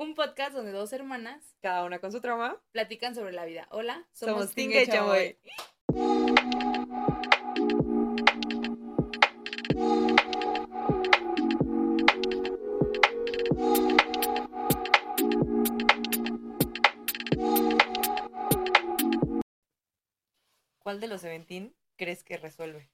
un podcast donde dos hermanas, cada una con su trauma, platican sobre la vida. Hola, somos, somos Tinga y Chamoy. ¿Cuál de los Seventeen crees que resuelve?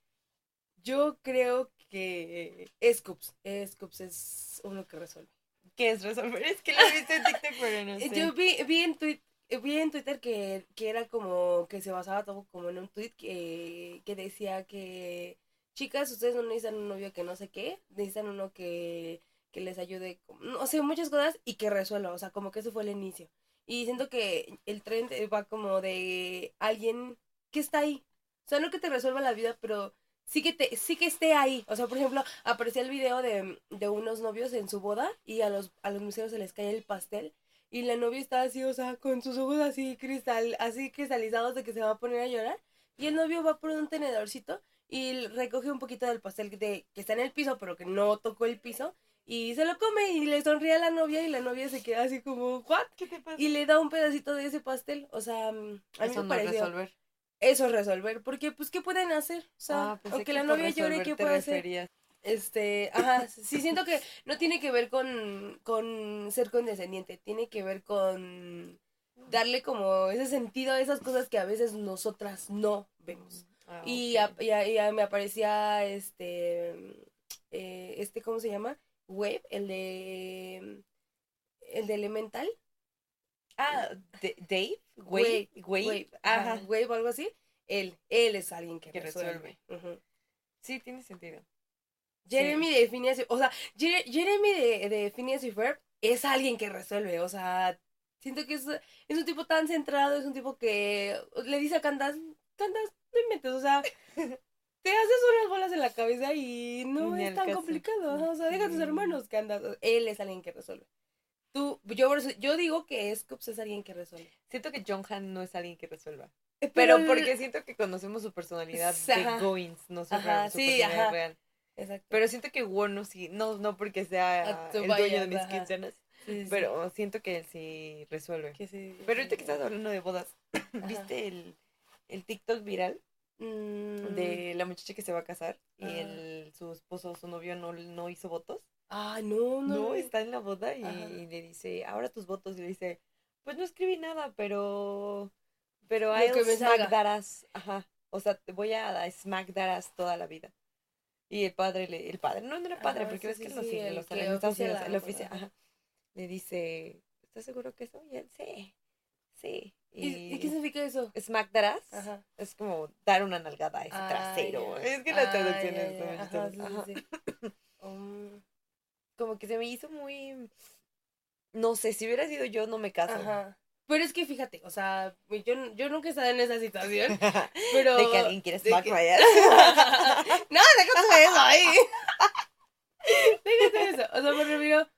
Yo creo que Scoops. Scoops es uno que resuelve. ¿Qué es resolver? Es que lo viste en TikTok, pero no sé. Yo vi, vi en Twitter vi en Twitter que, que, era como que se basaba todo como en un tweet que, que decía que chicas, ustedes no necesitan un novio que no sé qué, necesitan uno que, que les ayude, no sé, muchas cosas y que resuelva, o sea, como que ese fue el inicio. Y siento que el tren va como de alguien que está ahí. O sea, no que te resuelva la vida, pero sí que, te, sí que esté ahí. O sea, por ejemplo, aparecía el video de, de unos novios en su boda y a los, a los museos se les cae el pastel y la novia está así, o sea, con sus ojos así cristal, así cristalizados de que se va a poner a llorar. Y el novio va por un tenedorcito y recoge un poquito del pastel de, que está en el piso, pero que no tocó el piso. Y se lo come y le sonríe a la novia y la novia se queda así como, ¿what? ¿Qué te pasa? Y le da un pedacito de ese pastel. O sea, mm, a mí me pareció... resolver. Eso es resolver, porque pues, ¿qué pueden hacer? O sea, ah, aunque la novia llore, ¿qué puede hacer? Este, ajá, sí siento que no tiene que ver con, con ser condescendiente, tiene que ver con darle como ese sentido a esas cosas que a veces nosotras no vemos. Ah, y, a, me aparecía este, eh, este, ¿cómo se llama? Web, el de, el de Elemental. Ah, Dave, Wave, Wave, ajá, Wave, algo así. Él, él es alguien que, resuelve. Sí, tiene sentido. Jeremy de Phineas, o sea, Jeremy de, de Phineas y Ferb es alguien que resuelve, o sea, siento que es, es un tipo tan centrado, es un tipo que le dice a Candas, Candas, no inventes, o sea, te haces unas bolas en la cabeza y no es tan complicado, o sea, deja a tus hermanos, Candas, él es alguien que resuelve. Tú, yo, yo digo que Scoops es alguien que resuelve. Siento que John Han no es alguien que resuelva. Eh, pero, porque siento que conocemos su personalidad de Goins, no su, ajá, su sí, personalidad real. Exacto. Pero siento que Warno sí, no, no porque sea el dueño de mis quincenas, pero siento que él sí resuelve. pero ahorita que estás hablando de bodas, ¿viste el, el TikTok viral? De mm. la muchacha que se va a casar y el, su esposo, su novio no, no hizo votos. Ah, no, no. No, está en la boda y, le dice, ahora tus votos. Y le dice, pues no escribí nada, pero. Pero a smack darás. Ajá. O sea, te voy a smack darás toda la vida. Y el padre, le, el padre, no, no era padre, porque ves que lo sigue, los el oficial, ajá, le dice, ¿estás seguro que eso? Y él, sí, sí. Y, qué significa eso? Smack darás, ajá. es como dar una nalgada a ese trasero. Es que la traducción es ajá, um, Como que se me hizo muy, no sé, si hubiera sido yo, no me caso. Ajá. Pero es que fíjate, o sea, yo, yo nunca he estado en esa situación. Pero... De que alguien quiere smack ass. no, déjate eso ahí. déjate eso. O sea, me refiero,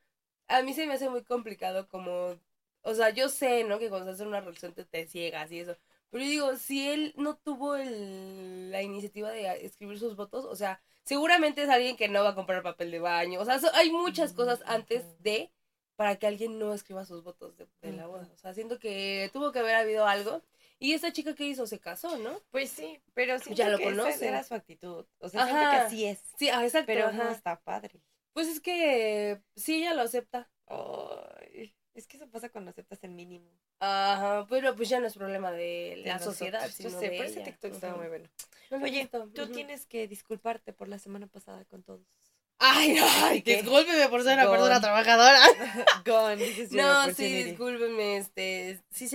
a mí se me hace muy complicado como, o sea, yo sé, ¿no? Que cuando estás en una relación te, te ciegas y eso. Pero yo digo, si él no tuvo el, la iniciativa de escribir sus votos, o sea, seguramente es alguien que no va a comprar papel de baño. O sea, hay muchas cosas antes de para que alguien no escriba sus votos de, la boda. O sea, siento que tuvo que haber habido algo. Y esta chica que hizo se casó, ¿no? Pues sí, pero sí ya lo conoce. era su actitud. O sea, siento que así es. Sí, ah, exacto. Pero no está padre. Pues es que sí, ella lo acepta. Ay, es que eso pasa cuando aceptas el mínimo. Ajá, pero pues ya no es problema de la sociedad, sino Yo sé, pero ese TikTok estaba muy bueno. Oye, tú tienes que disculparte por la semana pasada con todos. Ay, ay, discúlpeme por ser una persona trabajadora. no, sí, discúlpeme, este, sí,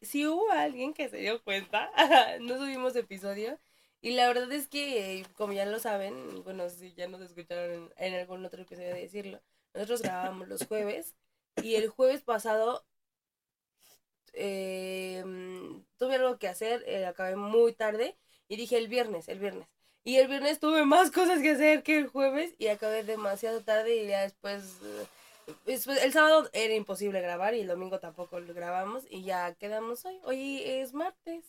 sí, hubo alguien que se dio cuenta, no subimos episodio, y la verdad es que, como ya lo saben, bueno, si ya nos escucharon en, algún otro episodio de decirlo, nosotros grabamos los jueves, y el jueves pasado eh, tuve algo que hacer, eh, acabé muy tarde, y dije el viernes, el viernes. Y el viernes tuve más cosas que hacer que el jueves y acabé demasiado tarde y ya después, después el sábado era imposible grabar y el domingo tampoco lo grabamos y ya quedamos hoy. Hoy es martes.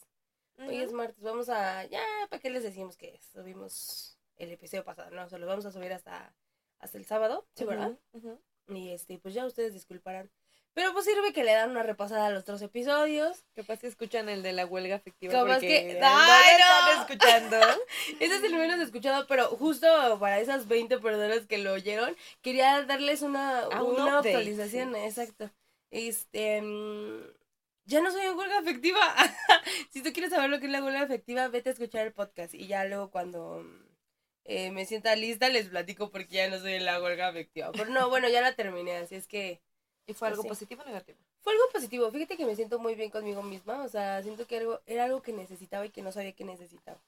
Hoy es martes. Vamos a, ya, ¿para qué les decimos que subimos el episodio pasado? No, se lo vamos a subir hasta, hasta el sábado, ¿sí, verdad? Y este, pues ya ustedes disculparán. Pero pues sirve que le dan una repasada a los otros episodios. Capaz que escuchan el de la huelga efectiva. Capaz que. ¡Ay, no! están escuchando. Ese es el menos escuchado, pero justo para esas 20 personas que lo oyeron, quería darles una, ah, una actualización. Exacto. Este. Mm, ya no soy en huelga efectiva. si tú quieres saber lo que es la huelga efectiva, vete a escuchar el podcast. Y ya luego cuando eh, me sienta lista les platico porque ya no soy en la huelga efectiva. Pero no, bueno, ya la terminé, así es que ¿Y fue algo positivo o negativo? Fue algo positivo. Fíjate que me siento muy bien conmigo misma. O sea, siento que algo, era algo que necesitaba y que no sabía que necesitaba.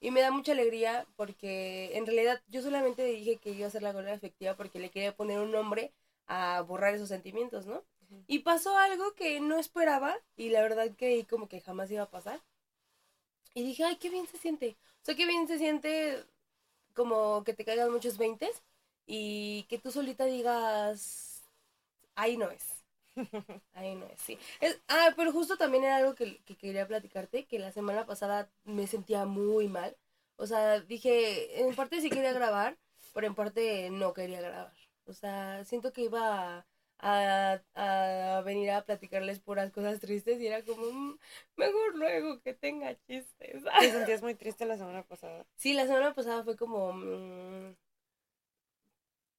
Y me da mucha alegría porque en realidad yo solamente dije que iba a hacer la gola efectiva porque le quería poner un nombre a borrar esos sentimientos, ¿no? Y pasó algo que no esperaba y la verdad creí como que jamás iba a pasar. Y dije, ay, qué bien se siente. O sea, qué bien se siente como que te caigan muchos veintes y que tú solita digas, ahí no es. Ahí no es, sí. ah, pero justo también era algo que, quería platicarte, que la semana pasada me sentía muy mal. O sea, dije, en parte sí quería grabar, pero en parte no quería grabar. O sea, siento que iba a, a, venir a platicarles puras cosas tristes y era como, mm, mejor luego que tenga chistes. ¿Te sentías muy triste la semana pasada? Sí, la semana pasada fue como... Mm,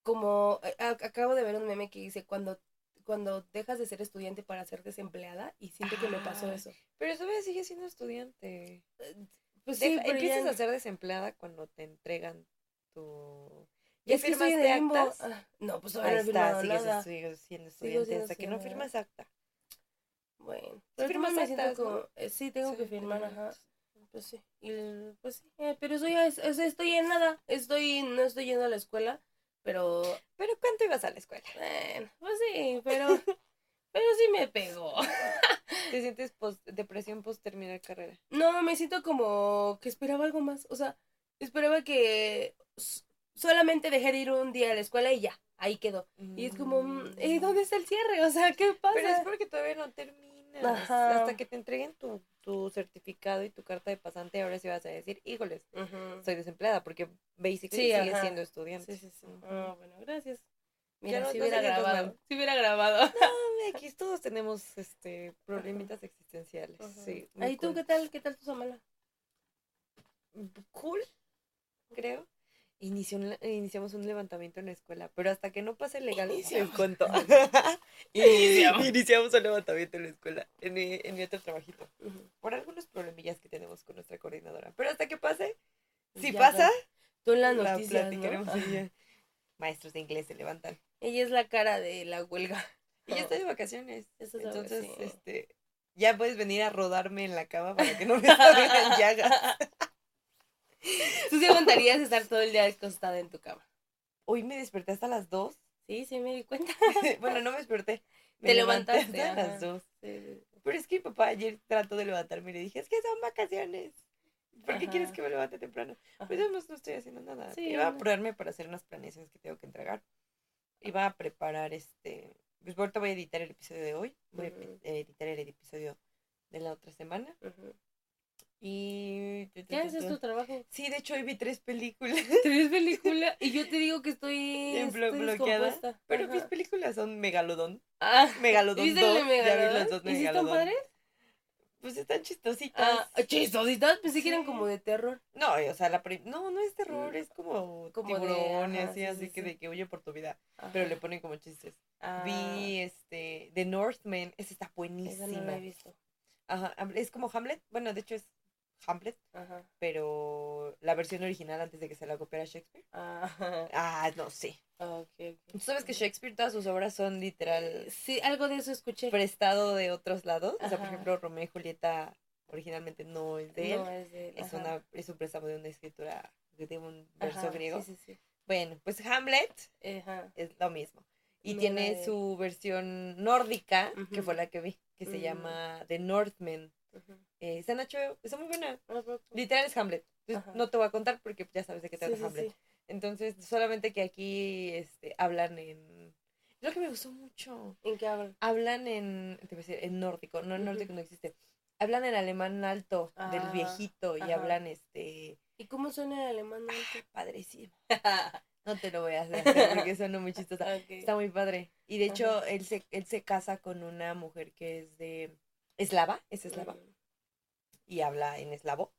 como eh, acabo de ver un meme que dice cuando cuando dejas de ser estudiante para ser desempleada y siento que me pasó eso. Pero todavía sigue siendo estudiante. Eh, pues sí, empiezas a ser desempleada cuando te entregan tu ¿Ya firmaste actas? Ah, no, pues todavía no he firmado nada. Sigues siendo estudiante hasta que no firmas acta. Bueno, pero firmas actas, como, eh, sí, tengo que firmar, ajá. Pues sí, y, pues sí, pero eso ya es, estoy en nada, estoy, no estoy yendo a la escuela, pero. ¿Pero cuánto ibas a la escuela? Bueno, pues sí, pero. pero sí me pegó. ¿Te sientes post, depresión post terminar carrera? No, me siento como que esperaba algo más. O sea, esperaba que solamente dejar ir un día a la escuela y ya, ahí quedó. Y es como, mm, ¿eh, ¿dónde está el cierre? O sea, ¿qué pasa? Pero es porque todavía no termina. Hasta que te entreguen tu, tu, certificado y tu carta de pasante, ahora sí vas a decir, híjoles, soy desempleada, porque basically sí, sigues siendo estudiante. Sí, sí, sí. Ah, bueno, gracias. Mira, si hubiera grabado. Si hubiera grabado. No, aquí todos tenemos este problemitas existenciales. Sí. ¿Y tú qué tal? ¿Qué tal tu semana? Cool, creo inició iniciamos un levantamiento en la escuela, pero hasta que no pase legal, les cuento. iniciamos. iniciamos un levantamiento en la escuela, en mi, en mi otro trabajito, por algunos problemillas que tenemos con nuestra coordinadora. Pero hasta que pase, si pasa, tú en la noticia, Maestros de inglés se levantan. Ella es la cara de la huelga. Y ya estoy de vacaciones. Entonces, este, ya puedes venir a rodarme en la cama para que no me salgan llagas. ¿Tú sí aguantarías estar todo el día acostada en tu cama? Hoy me desperté hasta las 2. Sí, sí, me di cuenta. bueno, no me desperté. Me Te levantaste hasta las 2. Pero es que mi papá ayer trató de levantarme y le dije, es que son vacaciones. ¿Por qué quieres que me levante temprano? Pues yo no, estoy haciendo nada. Iba a apurarme para hacer unas planeaciones que tengo que entregar. Iba a preparar este... Pues ahorita voy a editar el episodio de hoy. Voy a editar el episodio de la otra semana. Y... ¿Qué haces tu trabajo? Sí, de hecho hoy vi tres películas. ¿Tres películas? Y yo te digo que estoy, estoy bloqueada. Pero mis películas son Megalodón. Ah, Megalodón ¿viste 2. Megalodón? Ya vi las dos ¿Y están padres? Pues están chistositas. Ah, chistositas, pensé que eran como de terror. No, o sea, la no, no es terror, mm. es como, como tiburón y así, así que de que huye por tu vida. Pero le ponen como chistes. Vi ah. este The Northman, esa está buenísima. Esa no la he visto. Ajá, es como Hamlet. Bueno, de hecho es Hamlet, pero la versión original antes de que se la copiara Shakespeare. Ah, no sé. ¿Tú sabes que Shakespeare todas sus obras son literal? Eh, sí, algo de eso escuché. Prestado de otros lados. O sea, por ejemplo, Romeo y Julieta originalmente no es de él. es, una, es un préstamo de una escritura de un verso griego. Bueno, pues Hamlet es lo mismo. Y tiene su versión nórdica, que fue la que vi, que se llama The Northman. Eh, está está muy buena. Ah, Literal es Hamlet. no te voy a contar porque ya sabes de qué trata Hamlet. Entonces, solamente que aquí este, hablan en. Es lo que me gustó mucho. ¿En qué hablan? Hablan en. Te voy a decir, en nórdico. No, en nórdico no existe. Hablan en alemán alto, del ah, viejito, y hablan este. ¿Y cómo suena el alemán alto? padrísimo. No te lo voy a hacer porque suena muy chistosa. Está muy padre. Y de hecho, él se, él se casa con una mujer que es de eslava, es eslava. Y habla en eslavo.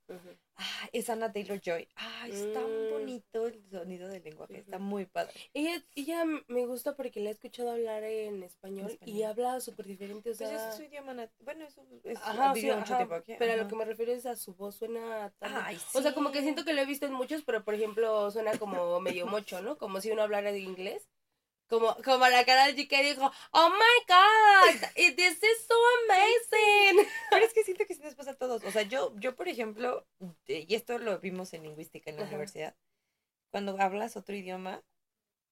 Ah, es Ana Taylor Joy. Ah, está mm. bonito el sonido del lenguaje, está muy padre. Ella, ella me gusta porque la he escuchado hablar en español, y habla súper diferente. O pues sea, es su idioma Bueno, es, es ajá, mucho tiempo aquí. Pero a lo que me refiero es a su voz, suena Ay, O sea, como que siento que lo he visto en muchos, pero por ejemplo, suena como medio mocho, ¿no? Como si uno hablara de inglés. Como, como la cara de chica dijo, oh my god, this is so amazing. Pero es que siento que sí nos pasa a todos. O sea, yo, yo por ejemplo, y esto lo vimos en lingüística en la universidad, cuando hablas otro idioma,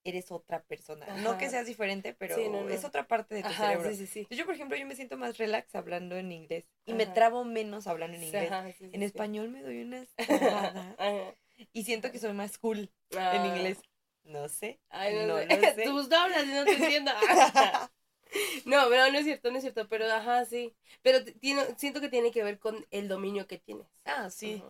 eres otra persona. No que seas diferente, pero es otra parte de tu cerebro. yo, por ejemplo, yo me siento más relax hablando en inglés y me trabo menos hablando en inglés. en español me doy una y siento que soy más cool en ah. inglés. No sé. Ay, no, no, sé. Tus doblas y no te entiendo. no, pero no es cierto, no es cierto. Pero ajá, sí. Pero tiene, siento que tiene que ver con el dominio que tienes. Ah, sí.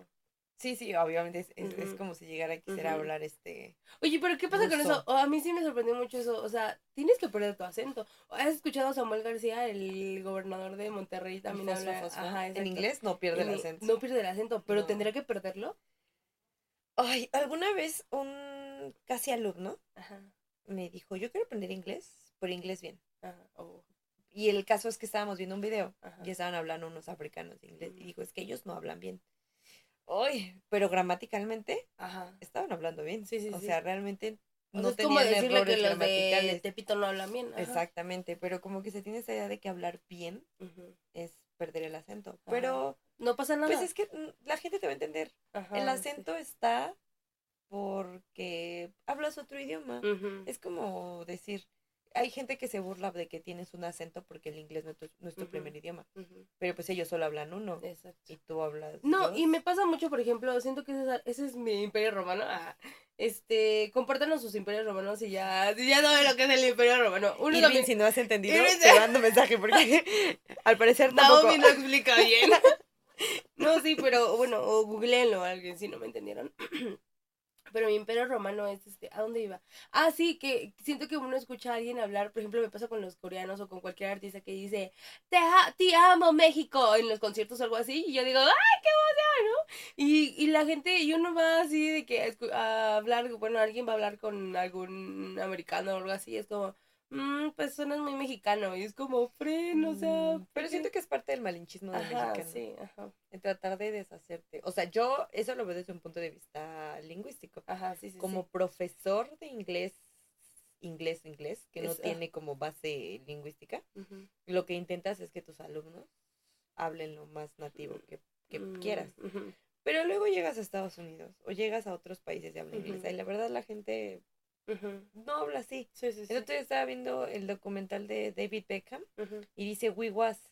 Sí, sí, obviamente es, es, como si llegara a quisiera hablar este. Oye, pero ¿qué pasa con eso? a mí sí me sorprendió mucho eso. O sea, tienes que perder tu acento. ¿Has escuchado a Samuel García, el gobernador de Monterrey, también habla? Ajá, en inglés no pierde el acento. No pierde el acento, pero ¿tendría que perderlo? Ay, alguna vez un casi alumno me dijo, yo quiero aprender inglés, pero inglés bien. Oh. Y el caso es que estábamos viendo un video y estaban hablando unos africanos de inglés y dijo, es que ellos no hablan bien. Uy, pero gramaticalmente estaban hablando bien. Sí, sí, o sea, realmente no es como decirle que los de Tepito no hablan bien. Exactamente, pero como que se tiene esa idea de que hablar bien es perder el acento. Pero no pasa nada. Pues es que mm, la gente te va a entender. el acento está porque hablas otro idioma. Es como decir, hay gente que se burla de que tienes un acento porque el inglés no, es tu primer idioma. Pero pues ellos solo hablan uno. Exacto. Y tú hablas. No, y me pasa mucho, por ejemplo, siento que ese es, mi imperio romano. Ah, este, compártanos sus imperios romanos y ya, ya saben lo que es el imperio romano. Uno y si no has entendido, te mando mensaje porque al parecer tampoco. Naomi no explica bien. no, sí, pero bueno, o googleenlo alguien si no me entendieron. Pero mi imperio romano es este, ¿a dónde iba? Ah, sí, que siento que uno escucha a alguien hablar, por ejemplo, me pasa con los coreanos o con cualquier artista que dice, te, te amo México en los conciertos o algo así, y yo digo, ¡ay, qué emoción! ¿no? Y, y la gente, y uno va así de que a hablar, bueno, alguien va a hablar con algún americano o algo así, es como, mmm, pues suena muy mexicano y es como fren, o sea. Mm, pero siento que es parte del malinchismo del mexicano. Sí, ajá. En tratar de deshacerte. O sea, yo eso lo veo desde un punto de vista lingüístico. Ajá, sí, sí. Como profesor de inglés, inglés, inglés, que no tiene como base lingüística, lo que intentas es que tus alumnos hablen lo más nativo que, que mm, quieras. Pero luego llegas a Estados Unidos o llegas a otros países de habla inglesa y la verdad la gente no habla así. Sí, sí, El estaba viendo el documental de David Beckham y dice we was.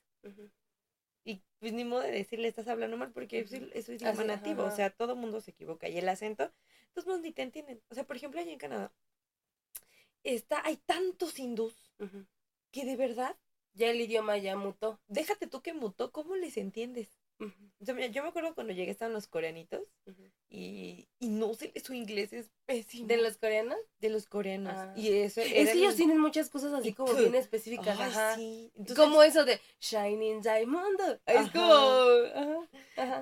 Y pues ni modo de decirle estás hablando mal porque es, es su idioma nativo. O sea, todo mundo se equivoca. Y el acento, todos mundo ni te entienden. O sea, por ejemplo, allá en Canadá, está, hay tantos hindús que de verdad. Ya el idioma ya mutó. Déjate tú que mutó, ¿cómo les entiendes? Yo, me acuerdo cuando llegué estaban los coreanitos y, y, no sé, su inglés es pésimo. ¿De los coreanos? De los coreanos. Ah. Y eso es que ellos tienen muchas cosas así como bien específicas. ajá. como eso de Shining Diamond. Es como...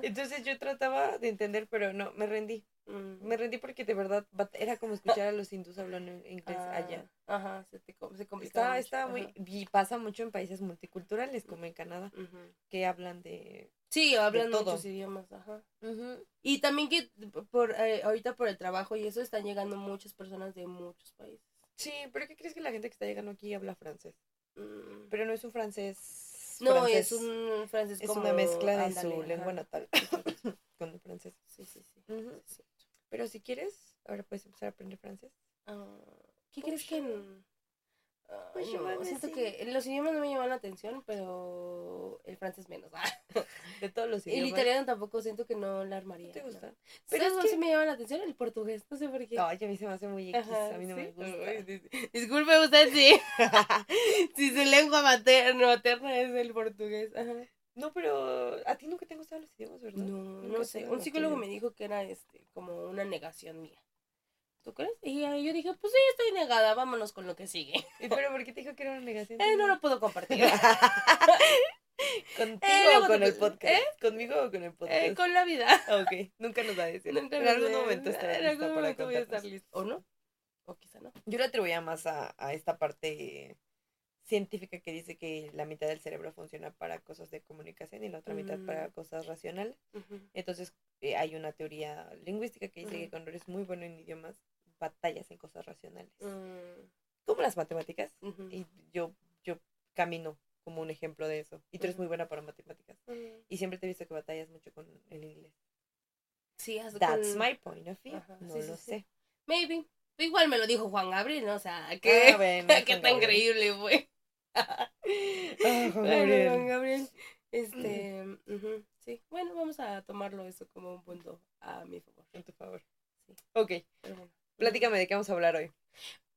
Entonces yo trataba de entender, pero no, me rendí. Mm. Me rendí porque de verdad era como escuchar a los hindús hablando inglés allá. Ah, ajá, se, te, se complicaba. Está, muy. Y pasa mucho en países multiculturales como en Canadá, que hablan de. Sí, hablan muchos idiomas, ajá. Y también que por eh, ahorita por el trabajo y eso están llegando muchas personas de muchos países. Sí, pero ¿qué crees que la gente que está llegando aquí habla francés? Mm. Pero no es un francés. No, es un francés Es una mezcla de su lengua natal con el francés. Sí, sí, sí. Pero si quieres, ahora puedes empezar a aprender francés. Ah, ¿Qué crees que.? pues siento que los idiomas no me llaman la atención, pero el francés menos. de todos los idiomas. El italiano tampoco siento que no la armaría. ¿Te gusta? Pero es que... sí me llama la atención el portugués, no sé por qué. No, a mí se me hace muy X, a mí no me gusta. Disculpe usted sí. si su lengua materna, materna es el portugués. Ajá. No, pero a ti nunca te han gustado los idiomas, ¿verdad? No, no sé. Un psicólogo me dijo que era este como una negación mía. ¿Tú crees? Y yo dije, pues sí, estoy negada, vámonos con lo que sigue. ¿Y pero por qué te dijo que era una negación? Eh, no lo puedo compartir. ¿Contigo eh, o con el podcast? ¿Eh? ¿Conmigo o con el podcast? Eh, con la vida. Ok, nunca nos va a decir. Nunca en algún momento estará en algún momento voy a estar listo. ¿O no? O quizá no. Yo le atribuía más a, a esta parte científica que dice que la mitad del cerebro funciona para cosas de comunicación y la otra mitad para mm. cosas racionales. Entonces eh, hay una teoría lingüística que dice que cuando eres muy bueno en idiomas, batallas en cosas racionales. Mm. Como las matemáticas. Y yo, yo camino como un ejemplo de eso. Y tú eres muy buena para matemáticas. Mm. Y siempre te he visto que batallas mucho con el inglés. Sí, That's my point of view. no lo sé. Maybe. Igual me lo dijo Juan Gabriel, ¿no? O sea, que, ah, qué tan increíble fue. Ah, Juan Gabriel. Este, sí. Bueno, vamos a tomarlo eso como un punto a mi favor. En tu favor. Sí. Ok. Platícame de qué vamos a hablar hoy.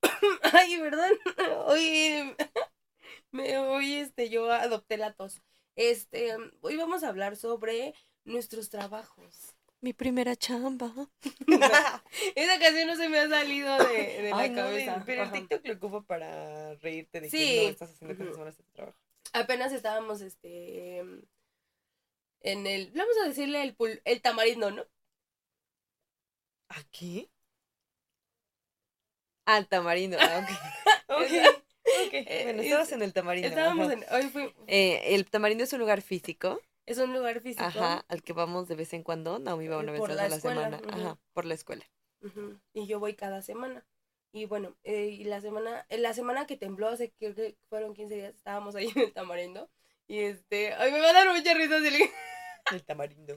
Ay, ¿verdad? Hoy, me, hoy este, yo adopté la tos. Este, hoy vamos a hablar sobre nuestros trabajos. Mi primera chamba. Esa canción no se me ha salido de, la cabeza. pero el TikTok lo ocupo para reírte de que no estás haciendo cosas malas de trabajo. Apenas estábamos, este, en el, vamos a decirle el, el tamarindo, ¿no? ¿Aquí? Al tamarindo, ah, ok. okay. Bueno, estabas en el tamarindo. Estábamos en, hoy fui... Eh, el tamarindo es un lugar físico es un lugar físico. Ajá, al que vamos de vez en cuando. Naomi va una vez a la, semana. Ajá, por la escuela. Y yo voy cada semana. Y bueno, eh, y la semana, en la semana que tembló, hace que fueron 15 días, estábamos ahí en el tamarindo. Y este, ay, me va a dar mucha risa. El tamarindo.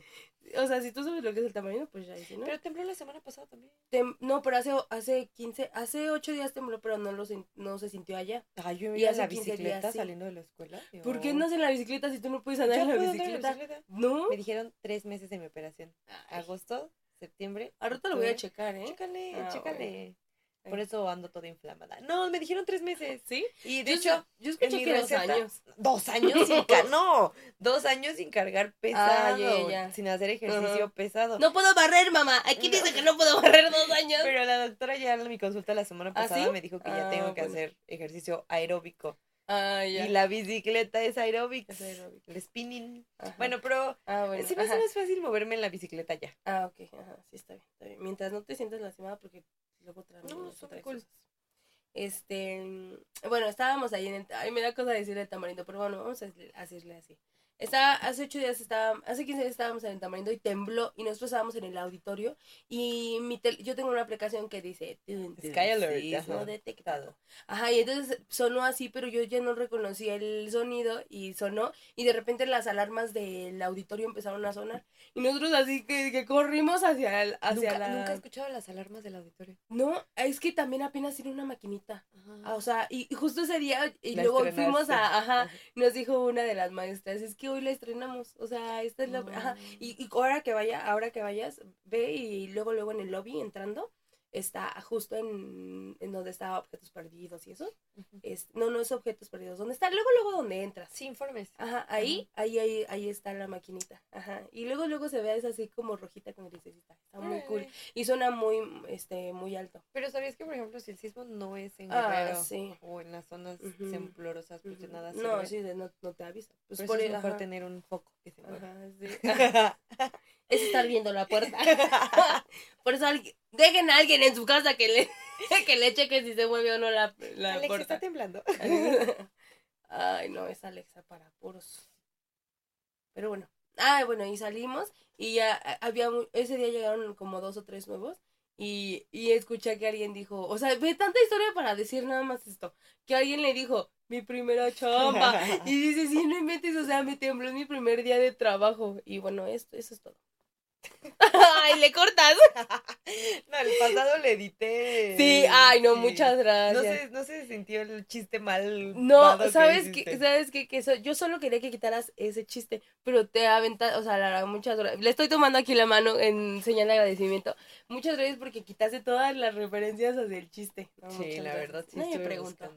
O sea, si tú sabes lo que es el tamarindo, pues ya dice, ¿no? Pero tembló la semana pasada también. no, pero hace, hace 15, hace 8 días tembló, pero no, lo, no se sintió allá. Ay, yo me la bicicleta saliendo de la escuela. ¿Por qué no en la bicicleta si tú no puedes andar en la bicicleta? No. Me dijeron tres meses de mi operación. Agosto, septiembre. Ahorita lo voy a checar, ¿eh? Chécale, ah, chécale. Por eso ando toda inflamada. No, me dijeron tres meses. ¿Sí? Y de hecho, yo escuché que dos años. Dos años sin cargar. No, dos años sin cargar pesado. Sin hacer ejercicio pesado. No puedo barrer, mamá. Aquí dice que no puedo barrer dos años. Pero la doctora ya en mi consulta la semana ¿Ah, pasada me dijo que ya tengo ah, que hacer ejercicio aeróbico. Ah, ya. Y la bicicleta es aeróbica. Es El spinning. Bueno, pero ah, bueno. sí me hace más fácil moverme en la bicicleta ya. Ah, ok. Ajá, sí, está bien, está bien. Mientras no te sientas lastimada porque luego trae no, otra cosas. Este, bueno, estábamos ahí en el, ay, me da cosa decir el tamarindo, pero bueno, vamos a decirle así. Estaba, hace ocho días estaba, hace 15 días estábamos en el tamarindo y tembló y nosotros estábamos en el auditorio y mi yo tengo una aplicación que dice Sky Alert, no detectado. Ajá, y entonces sonó así, pero yo ya no reconocía el sonido y sonó y de repente las alarmas del auditorio empezaron a sonar y nosotros así que, que corrimos hacia el, hacia ¿Nunca, la... ¿Nunca he escuchado las alarmas del auditorio? No, es que también apenas tiene una maquinita. o sea, y, justo ese día y luego fuimos a, ajá, nos dijo una de las maestras, es que hoy la estrenamos. O sea, esta es la. Ajá. Y, y, ahora que vaya, ahora que vayas, ve y luego, luego en el lobby entrando, está justo en, en donde está objetos perdidos y eso. es, no, no es objetos perdidos. ¿Dónde está? Luego, luego donde entras. Sí, informes. Ajá, ahí, ahí, ahí, ahí está la maquinita. Ajá. Y luego, luego se ve es así como rojita con grisecita. Está muy cool. Y suena muy, este, muy alto. Pero ¿sabías que, por ejemplo, si el sismo no es en ah, Guerrero sí. o en las zonas temblorosas, presionadas? No, sí, no, no te avisa. Pues por eso es mejor tener un foco que se mueva. Ajá, sí. es estar viendo la puerta. Por eso dejen a alguien en su casa que le, que le cheque si se mueve o no la, la Alexa está temblando. Ay, no, es Alexa para puros. Pero bueno. Ah, bueno, y salimos y ya había, ese día llegaron como dos o tres nuevos y, y escuché que alguien dijo, o sea, ve tanta historia para decir nada más esto, que alguien le dijo, mi primera chamba, y dice, sí, no inventes, o sea, me tembló mi primer día de trabajo, y bueno, esto, eso es todo. ay, le cortas. no, el pasado le edité. Sí, ay, no, muchas gracias. No se, sintió el chiste mal. No, sabes que, sabes que, que yo solo quería que quitaras ese chiste, pero te aventas, o sea, muchas gracias. Le estoy tomando aquí la mano en señal de agradecimiento. Muchas gracias porque quitaste todas las referencias hacia el chiste. sí, la verdad, sí. Nadie pregunta.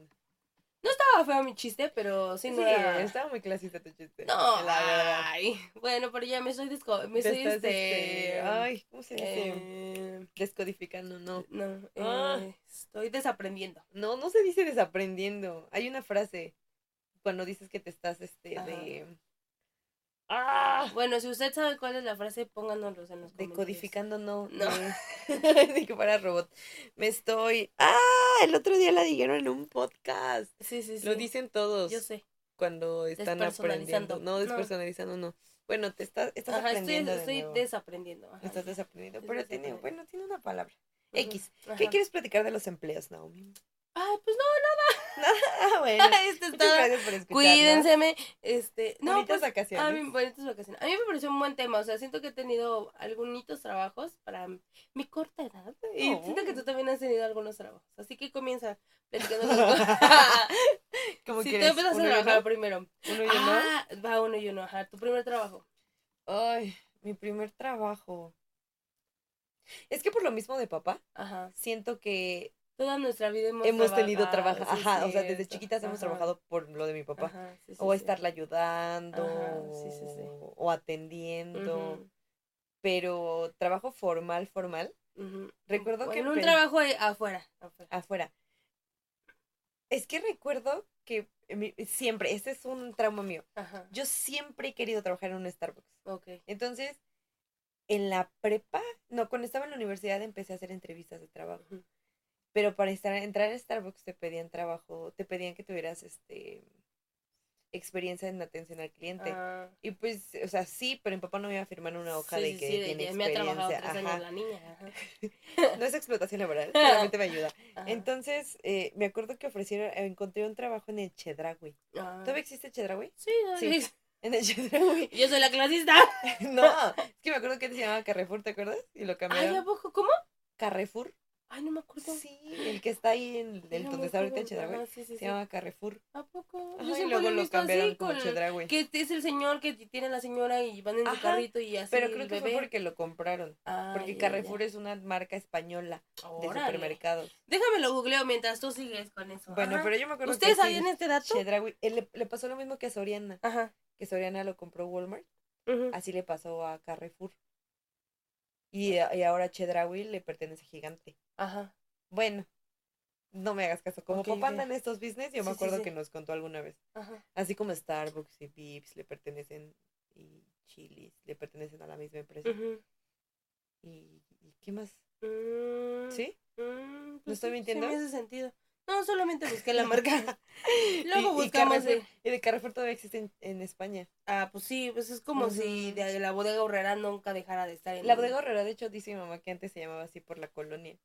No estaba feo mi chiste, pero sí no sí, estaba muy clasista tu chiste. No, la verdad. Ay, bueno, pero ya me estoy desco me estoy este, este, ay, ¿cómo se dice? Eh, descodificando, no. No, ah. eh, estoy desaprendiendo. No, no se dice desaprendiendo. Hay una frase cuando dices que te estás este de Ah. Bueno, si usted sabe cuál es la frase, pónganoslo en los comentarios. Decodificando no. No. Que fuera robot. Me estoy. ¡Ah! El otro día la dijeron en un podcast. Sí, sí, sí. Lo dicen todos. Yo sé. Cuando están aprendiendo. No, despersonalizando, no. Bueno, te estás, estás aprendiendo. Estoy, estoy desaprendiendo. Estás desaprendiendo. Pero tiene, bueno, tiene una palabra. X. ¿Qué quieres platicar de los empleos, Naomi? Ay, pues no, nada. Ah, bueno. este gracias por Cuídense. Este, no, bonitas pues, vacaciones. A mí, bonitas vacaciones. A mí me pareció un buen tema. O sea, siento que he tenido algunos trabajos para mi corta edad. Y siento que tú también has tenido algunos trabajos. Así que comienza platicando Como si tú empiezas a trabajar primero. Uno y uno. Ah, va uno y uno. Ajá. Tu primer trabajo. Ay, mi primer trabajo. Es que por lo mismo de papá, Ajá. siento que Toda nuestra vida hemos, hemos tenido trabajo. Ajá, o sea, desde chiquitas hemos trabajado por lo de mi papá. o estarla ayudando, o atendiendo. Pero trabajo formal, formal. Recuerdo que... En un trabajo afuera, afuera. Es que recuerdo que siempre, ese es un trauma mío. Yo siempre he querido trabajar en un Starbucks. Okay. Entonces, en la prepa, no, cuando estaba en la universidad empecé a hacer entrevistas de trabajo. Pero para estar, entrar a Starbucks te pedían trabajo, te pedían que tuvieras este experiencia en atención al cliente. Ah. Y pues, o sea, sí, pero mi papá no me iba a firmar una hoja de que tiene experiencia. Me ha trabajado tres años la niña. no es explotación laboral, solamente me ayuda. Entonces, eh, me acuerdo que ofrecieron, encontré un trabajo en el Chedraui. Ah. ¿Todavía existe Chedraui? Sí, sí. En el Chedraui. Yo soy la clasista. no, es que me acuerdo que se llamaba Carrefour, ¿te acuerdas? Y lo cambiaron. Ay, ¿a poco? ¿Cómo? Carrefour. Ay, no me acuerdo. Sí, el que está ahí en el donde está ahorita Chedraui. se llama Carrefour. ¿A poco? Yo Ay, luego lo cambiaron como Chedraui. Que es el señor que tiene la señora y van en su carrito y así. Pero creo que fue porque lo compraron. porque Carrefour es una marca española de supermercados. Déjame lo googleo mientras tú sigues con eso. Bueno, pero yo me acuerdo ¿Ustedes sabían este dato? Chedraui. Le, le, pasó lo mismo que a Soriana. Ajá. Que Soriana lo compró Walmart. Así le pasó a Carrefour. Y, y ahora Chedraui le pertenece a Gigante. Ajá. Bueno, no me hagas caso. Como papá en estos business, yo me acuerdo que nos contó alguna vez. Así como Starbucks y Vips le pertenecen y Chili's le pertenecen a la misma empresa. y, qué más? Mm, ¿Sí? Mm, ¿No pues estoy mintiendo? Sí, sentido. No, solamente busqué la marca. Luego buscamos. Y, de Carrefour todavía existe en, España. Ah, pues sí, pues es como si de la bodega horrera nunca dejara de estar en. La bodega horrera, de hecho, dice mi mamá que antes se llamaba así por la colonia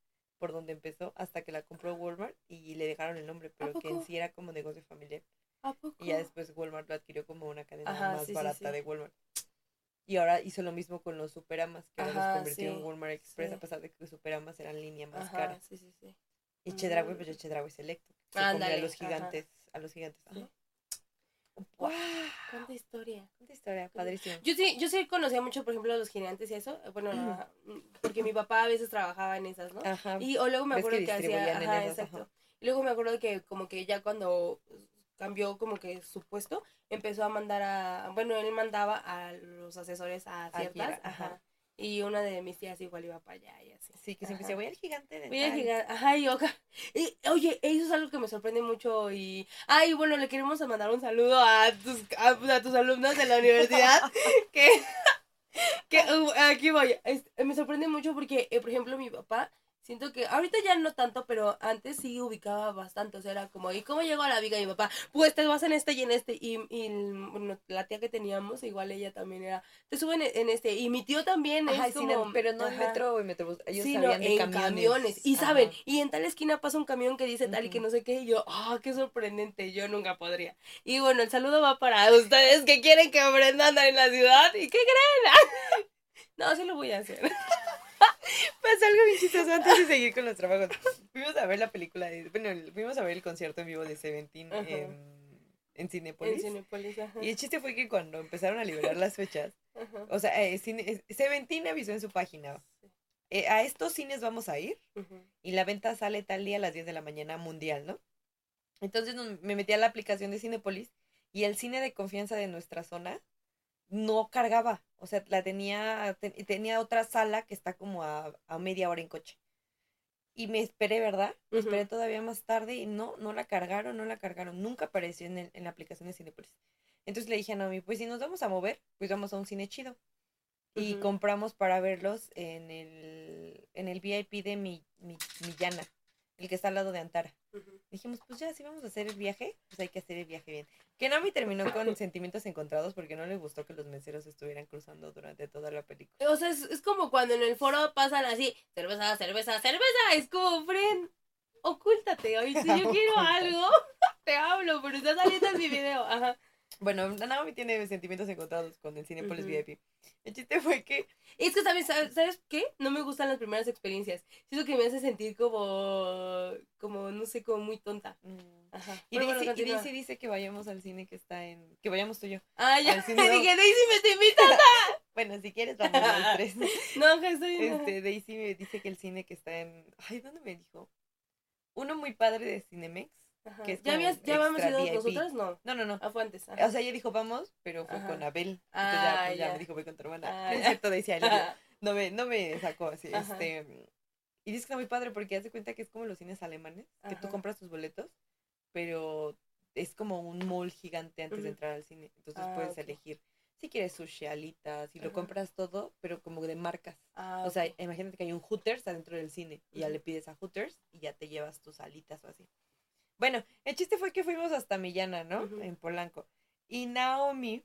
por donde empezó hasta que la compró Walmart y le dejaron el nombre, pero que en sí era como negocio familiar. Y ya después Walmart lo adquirió como una cadena más barata de Walmart. Y ahora hizo lo mismo con los Superamas, que ahora los convirtió en Walmart Express, a pesar de que los Superamas eran línea más cara. Y Chedraui, pues yo Chedraui Selecto. Se a los gigantes, a los gigantes. ¡Wow! Cuánta historia. Cuánta historia, padrísimo. Yo sí, yo sí conocía mucho, por ejemplo, a los gigantes y eso. Bueno, porque mi papá a veces trabajaba en esas, ¿no? Ajá. Y o luego me acuerdo que, hacía. Ajá, exacto. Y luego me acuerdo que como que ya cuando cambió como que su puesto, empezó a mandar a. Bueno, él mandaba a los asesores a ciertas. ajá. Y una de mis tías igual iba para allá y así. Sí, que siempre decía, voy al gigante de Voy al gigante, ajá, y, oja. y oye, eso es algo que me sorprende mucho y... Ay, bueno, le queremos mandar un saludo a tus, a, tus alumnos de la universidad que... que uh, aquí voy. me sorprende mucho porque, eh, por ejemplo, mi papá Siento que ahorita ya no tanto, pero antes sí ubicaba bastante. O sea, era como, ¿y cómo llegó a la viga mi papá? Pues te vas en este y en este. Y, y la tía que teníamos, igual ella también era, te suben en este. Y mi tío también es como, pero no en metro o metro. Ellos sabían de en camiones. Y saben, y en tal esquina pasa un camión que dice tal y que no sé qué. Y yo, ah, qué sorprendente, yo nunca podría. Y bueno, el saludo va para ustedes que quieren que aprendan en la ciudad. ¿Y qué creen? no, sí lo voy a hacer. Pasa algo bien chistoso antes de seguir con los trabajos. Fuimos a ver la película, de, bueno, fuimos a ver el concierto en vivo de Seventeen en, en Cinepolis. Y el chiste fue que cuando empezaron a liberar las fechas, o sea, eh, Seventeen avisó en su página, eh, a estos cines vamos a ir y la venta sale tal día a las 10 de la mañana mundial, ¿no? Entonces me metí a la aplicación de Cinepolis y el cine de confianza de nuestra zona no cargaba. O sea, la tenía, tenía otra sala que está como a, media hora en coche. Y me esperé, ¿verdad? Me esperé todavía más tarde y no, no la cargaron, no la cargaron. Nunca apareció en, en la aplicación de Cinepolis. Entonces le dije a Naomi, pues si nos vamos a mover, pues vamos a un cine chido. Y compramos para verlos en el, en el VIP de mi, mi, Millana el que está al lado de Antara. Dijimos, pues ya, si vamos a hacer el viaje, pues hay que hacer el viaje bien. Que Naomi terminó con sentimientos encontrados porque no le gustó que los meseros estuvieran cruzando durante toda la película. O sea, es, como cuando en el foro pasan así, cerveza, cerveza, cerveza, es como, friend, ocúltate, hoy si yo quiero algo, te hablo, pero está saliendo en mi video, ajá. Bueno, Naomi tiene sentimientos encontrados con el cine uh VIP. El chiste fue que... Es que, ¿sabes, ¿sabes qué? No me gustan las primeras experiencias. Siento que me hace sentir como... Como, no sé, como muy tonta. Mm. Ajá. Y, Daisy, dice que vayamos al cine que está en... Que vayamos tú y yo. Ah, ya. Dije, Daisy me está invitando. bueno, si quieres vamos los tres. no, Jesús. Este, Daisy me dice que el cine que está en... Ay, ¿dónde me dijo? Uno muy padre de Cinemex ¿Ya, habías, ¿Ya habíamos ido nosotras? No. No, no, no. A Fuentes. O sea, ella dijo vamos, pero fue con Abel. Entonces ya, pues, ya, me dijo voy con tu hermana. Ah, es cierto, decía ella. No me, no me sacó así. Este, y dice que está muy padre porque hace cuenta que es como los cines alemanes, que tú compras tus boletos, pero es como un mall gigante antes de entrar al cine. Entonces ah, puedes elegir si quieres sushi, alitas, si lo compras todo, pero como de marcas. Ah, o sea, imagínate que hay un Hooters adentro del cine y ya le pides a Hooters y ya te llevas tus alitas o así. Bueno, el chiste fue que fuimos hasta Millana, ¿no? En Polanco. Y Naomi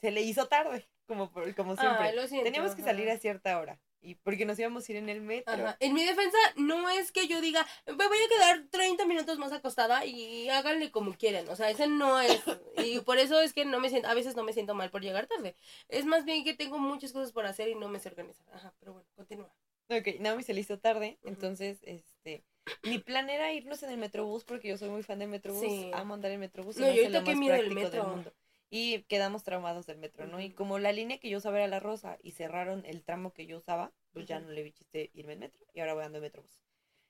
se le hizo tarde, como, como siempre. Teníamos que salir a cierta hora. Y porque nos íbamos a ir en el metro. En mi defensa, no es que yo diga, me voy a quedar 30 minutos más acostada y háganle como quieran. O sea, ese no es. Y por eso es que no me siento, a veces no me siento mal por llegar tarde. Es más bien que tengo muchas cosas por hacer y no me sé organizar. Ajá, pero bueno, continúa. Ok, Naomi se le hizo tarde, entonces, este, mi plan era irnos en el Metrobús porque yo soy muy fan del Metrobús. Sí. Amo andar en Metrobús. No, yo ahorita que miedo el metro. Del mundo. Y quedamos traumados del metro, ¿no? Y como la línea que yo usaba era la rosa y cerraron el tramo que yo usaba, pues ya no le vi chiste irme en metro y ahora voy andando en Metrobús.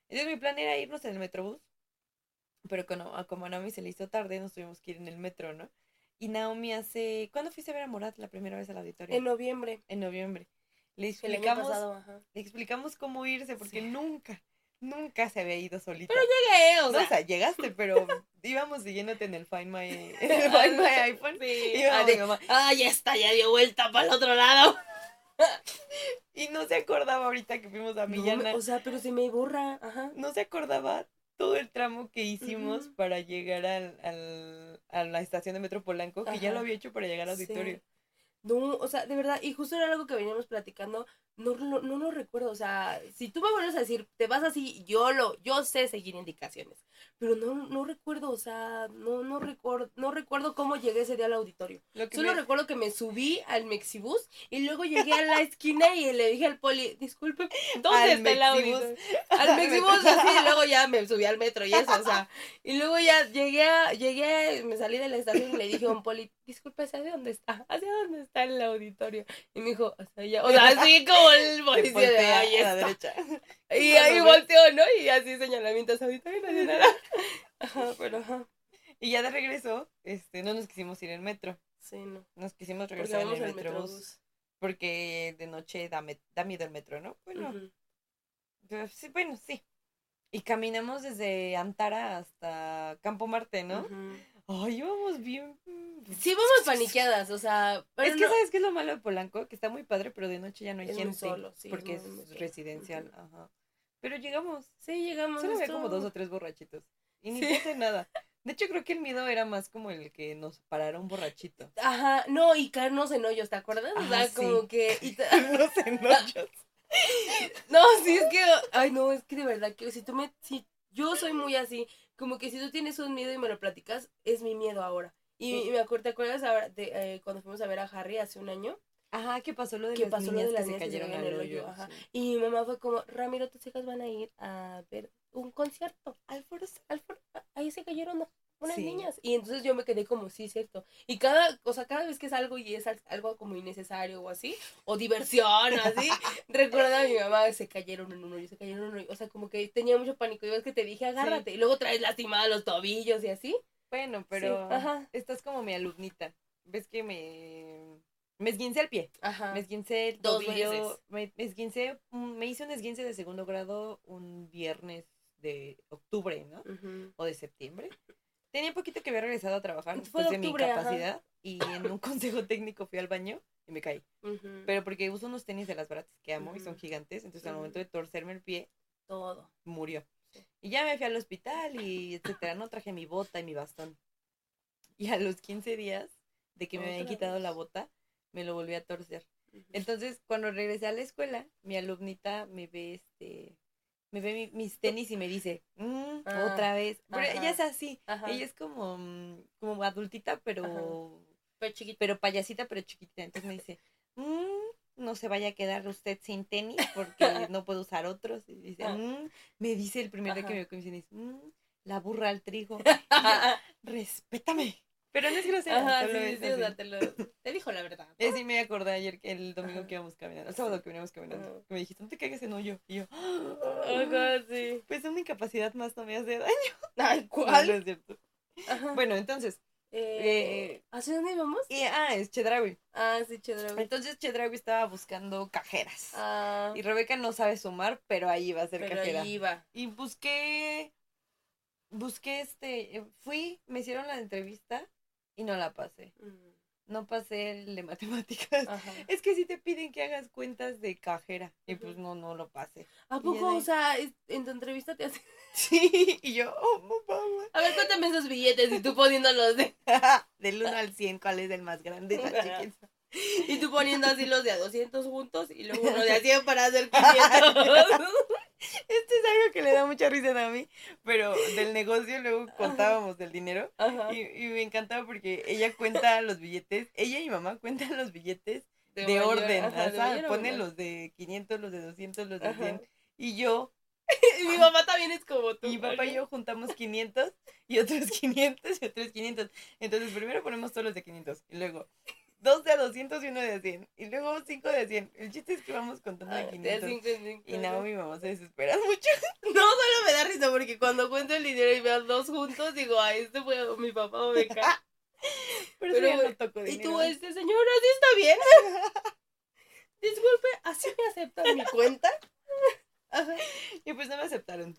Entonces mi plan era irnos en el Metrobús, pero como, como a Naomi se le hizo tarde, nos tuvimos que ir en el metro, ¿no? Y Naomi hace... ¿Cuándo fuiste a ver a Morat la primera vez al auditorio? En noviembre. En noviembre. Le explicamos, le explicamos cómo irse porque nunca, nunca se había ido solita. Pero llegué, o sea. o sea, llegaste, pero íbamos siguiéndote en el Find My, en el Find My iPhone. Sí. Ah, ya está, ya dio vuelta para el otro lado. y no se acordaba ahorita que fuimos a Millana. o sea, pero se me borra, ajá. No se acordaba todo el tramo que hicimos para llegar al, al, a la estación de Metro Polanco, que ya lo había hecho para llegar al auditorio. No, o sea, de verdad, y justo era algo que veníamos platicando, no, no, no lo recuerdo, o sea, si tú me vuelves a decir, te vas así, yo lo, yo sé seguir indicaciones, pero no, no recuerdo, o sea, no, no recuerdo, no recuerdo cómo llegué ese día al auditorio. Solo recuerdo que me subí al Mexibus y luego llegué a la esquina y le dije al poli, disculpe, ¿dónde está el auditorio? Al Mexibus, así, y luego ya me subí al metro y eso, o sea, y luego ya llegué, a, llegué, me salí de la estación y le dije a un poli, disculpe, ¿hacia dónde está? ¿Hacia dónde está el auditorio? Y me dijo, hasta allá, o sea, así como el policía de ahí a la derecha. Y ahí volteó, ¿no? Y así señalamientos auditorio nacional. Ajá, pero ajá. Y ya de regreso, este, no nos quisimos ir en metro. Sí, no. Nos quisimos regresar en el metrobús. Porque de noche da, da miedo el metro, ¿no? Bueno, sí, bueno, sí. Y caminamos desde Antara hasta Campo Marte, ¿no? Ay, íbamos bien. Sí, vamos paniqueadas, o sea. es que, ¿sabes qué es lo malo de Polanco? Que está muy padre, pero de noche ya no hay gente. Solo, sí, porque es residencial, ajá. Pero llegamos. Sí, llegamos. Solo había como dos o tres borrachitos. Y ni sí. nada. De hecho, creo que el miedo era más como el que nos parara un borrachito. Ajá, no, y caernos en hoyos, ¿te acuerdas? o sea, como que. Y en hoyos. no, sí, es que. Ay, no, es que de verdad que si tú me. Si yo soy muy así como que si tú tienes un miedo y me lo platicas, es mi miedo ahora. Y, me acuerdo, ¿te acuerdas ahora de, eh, cuando fuimos a ver a Harry hace un año? Ajá, ¿qué pasó lo de las pasó niñas lo de las que se cayeron en el hoyo. Ajá. Y mi mamá fue como, Ramiro, tus hijas van a ir a ver un concierto al foro, al foro, ahí se cayeron, unas niñas. Y entonces yo me quedé como, sí, cierto. Y cada, o sea, cada vez que salgo y es algo como innecesario o así, o diversión o así, recuerdo a mi mamá, se cayeron en uno, y se cayeron en uno. O sea, como que tenía mucho pánico. Y ves que te dije, agárrate. Y luego traes lastimada los tobillos y así. Bueno, pero estás como mi alumnita. Ves que me me esguincé el pie. Ajá. Me esguincé el tobillo. Me, me esguincé, me hice un esguince de segundo grado un viernes de octubre, ¿no? O de septiembre. Tenía poquito que había regresado a trabajar después de, mi incapacidad y en un consejo técnico fui al baño y me caí. Pero porque uso unos tenis de las baratas que amo y son gigantes, entonces al momento de torcerme el pie, todo. murió. Y ya me fui al hospital y etcétera, no traje mi bota y mi bastón. Y a los 15 días de que me habían quitado la bota, me lo volví a torcer. Entonces, cuando regresé a la escuela, mi alumnita me ve este me ve mis tenis y me dice, mm, ah, otra vez. Pero ella es así. Ella es como, mm, como adultita, pero, pero, payasita, pero chiquita. Entonces me dice, mm, no se vaya a quedar usted sin tenis porque no puedo usar otros. Y dice, ah. me dice el primer día que me veo con mis tenis, la burra al trigo. respétame. Pero no es grosero. Ajá, sí, sí, te, lo, te dijo la verdad. ¿no? Sí, me acordé ayer que el domingo que íbamos caminando, el sábado que veníamos caminando, que me dijiste, no te caigas en hoyo. Y yo, oh, sí. Pues una incapacidad más no me hace daño. Ay, ¿cuál? No, es cierto. Bueno, entonces. Eh, eh, ¿Hacia dónde íbamos? Y, ah, es Chedraui. Ah, sí, Chedraui. Entonces Chedraui estaba buscando cajeras. Ah. Y Rebeca no sabe sumar, pero ahí iba a ser pero cajera. Ahí iba. Y busqué. Busqué este. Fui, me hicieron la entrevista y no la pasé. Mm. No pasé el de matemáticas. Es que si te piden que hagas cuentas de cajera. Y pues no, no lo pasé. ¿A poco? O sea, en tu entrevista te hacen. Sí, y yo, oh, mamá. A ver, cuéntame esos billetes y tú poniéndolos de. Del 1 al 100, ¿cuál es el más grande? Y tú poniendo así los de a 200 juntos y luego uno de a 100 para hacer 500. Esto es algo que le da mucha risa a mí, pero del negocio luego contábamos del dinero. Y, y, me encantaba porque ella cuenta los billetes, ella y mamá cuentan los billetes de, orden, ajá, ponen los de 500, los de 200, los de 100 y yo mi mamá también es como tú. Mi papá y yo juntamos 500 y otros 500 y otros 500. Entonces primero ponemos todos los de 500 y luego dos de a 200 y uno de a 100. Y luego cinco de a 100. El chiste es que vamos contando de 500. Ah, y nada, mi mamá se desespera mucho. No, solo me da risa porque cuando cuento el dinero y veo dos juntos, digo, ay, este fue mi papá o Beca. Pero, Pero no toco dinero. Y tú, este señor, así está bien. Disculpe, ¿así me aceptan mi cuenta? Ajá. Y pues no me aceptaron.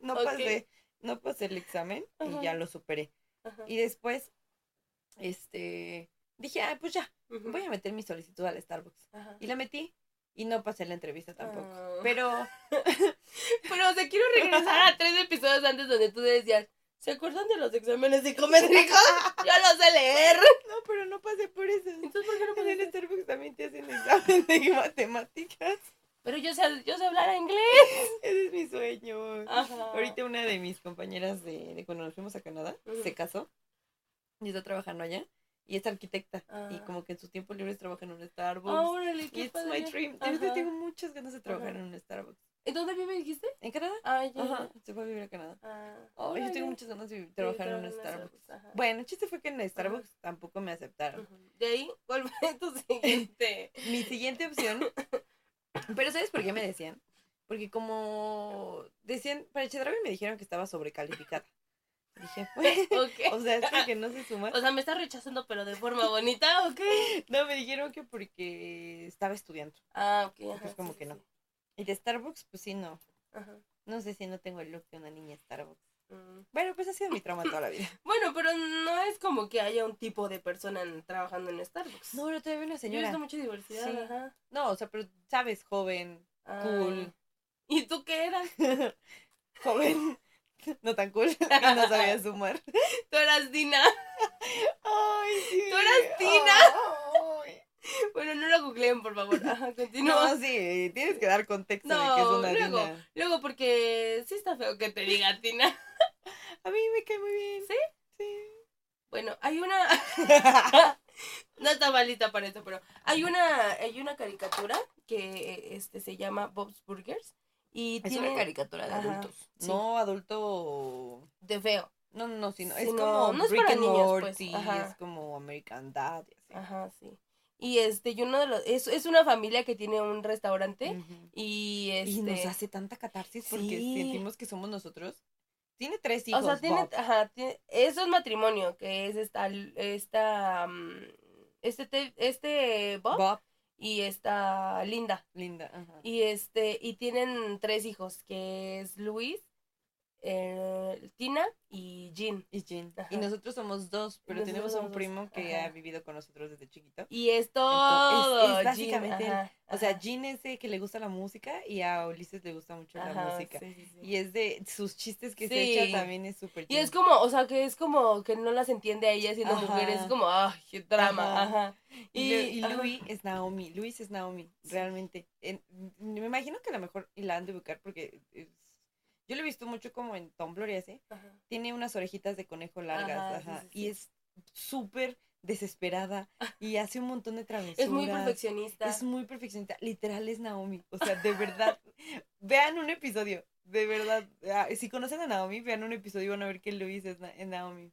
no pasé, no pasé el examen y ya lo superé. Y después este, dije, ah, pues ya, voy a meter mi solicitud al Starbucks. Y la metí y no pasé la entrevista tampoco. Oh. Pero, pero, o sea, quiero regresar a tres episodios antes donde tú decías, ¿se acuerdan de los exámenes psicométricos? Yo los sé leer. No, pero no pasé por eso. Entonces, ¿por qué no pasé? En Starbucks también te hacen examen de matemáticas. Pero yo sé, yo sé hablar inglés. Ese es mi sueño. Ahorita una de mis compañeras de, cuando nos fuimos a Canadá se casó y está trabajando allá. Y es arquitecta. Y ah. como que en su tiempo libre trabaja en un Starbucks. Ah, órale, y it's my dream. Yo tengo muchas ganas de trabajar en un Starbucks. ¿En dónde vive, dijiste? ¿En Canadá? Ah, ya. Ajá, se fue a vivir a Canadá. Ah, oh, yo tengo muchas ganas de trabajar en un Starbucks. Bueno, el chiste fue que en Starbucks tampoco me aceptaron. De ahí, ¿cuál fue tu siguiente? Mi siguiente opción. Pero ¿sabes por qué me decían? Porque como decían, para Chedraui me dijeron que estaba sobrecalificada. Dije, pues, o sea, es que no se suma. O sea, me está rechazando, pero de forma bonita, ¿ok? No, me dijeron que porque estaba estudiando. Ah, ok. Ajá, como que no. Y de Starbucks, pues sí, no. Ajá. No sé si no tengo el look de una niña Starbucks. Mm. Bueno, pues ha sido mi trauma toda la vida. bueno, pero no es como que haya un tipo de persona trabajando en Starbucks. No, no, todavía una señora. He mucha diversidad. Ajá. No, o sea, pero sabes, joven, ah. cool. ¿Y tú qué eras? joven. No tan cool. no sabía sumar. Tú eras Dina. Ay, sí. Tú eras Dina. Bueno, no lo googleen, por favor. Ajá, continúa. No, sí, tienes que dar contexto de que es una luego, Dina. Luego, porque sí está feo que te diga Tina. A mí me cae muy bien. ¿Sí? Sí. Bueno, hay una. no está malita para eso, pero hay una, hay una caricatura que este se llama Bob's Burgers y es una caricatura de adultos. No adulto de feo. No, no, no, sino, es como no es para niños, pues. es como American Dad. Ajá, sí. Y este, y uno de los, es, es una familia que tiene un restaurante y este. Y nos este hace tanta catarsis porque sentimos que somos nosotros. Tiene tres hijos. O sea, tiene, ajá, tiene, eso es matrimonio, que es esta, esta, mm, este, este Bob, y esta Linda. Linda, ajá. Y este, y tienen tres hijos, que es Luis, eh, Tina y Jean. Y Jean. Y nosotros somos dos, pero tenemos un primo que ha vivido con nosotros desde chiquito. Y es todo. es, básicamente O sea, Jean es de que le gusta la música y a Ulises le gusta mucho la música. y es de sus chistes que se echa también es súper Y es como, o sea, que es como que no las entiende a ella siendo mujeres. Es como, ay, qué drama. Ajá. Y, y, Luis es Naomi. Luis es Naomi, realmente. me imagino que a lo mejor la han de buscar porque yo lo he visto mucho como en Tumblr y así. Tiene unas orejitas de conejo largas, ajá. Y es súper desesperada y hace un montón de travesuras. Es muy perfeccionista. Es muy perfeccionista. Literal es Naomi. O sea, de verdad. vean un episodio. De verdad. Ah, si conocen a Naomi, vean un episodio y van a ver que Luis es, Naomi.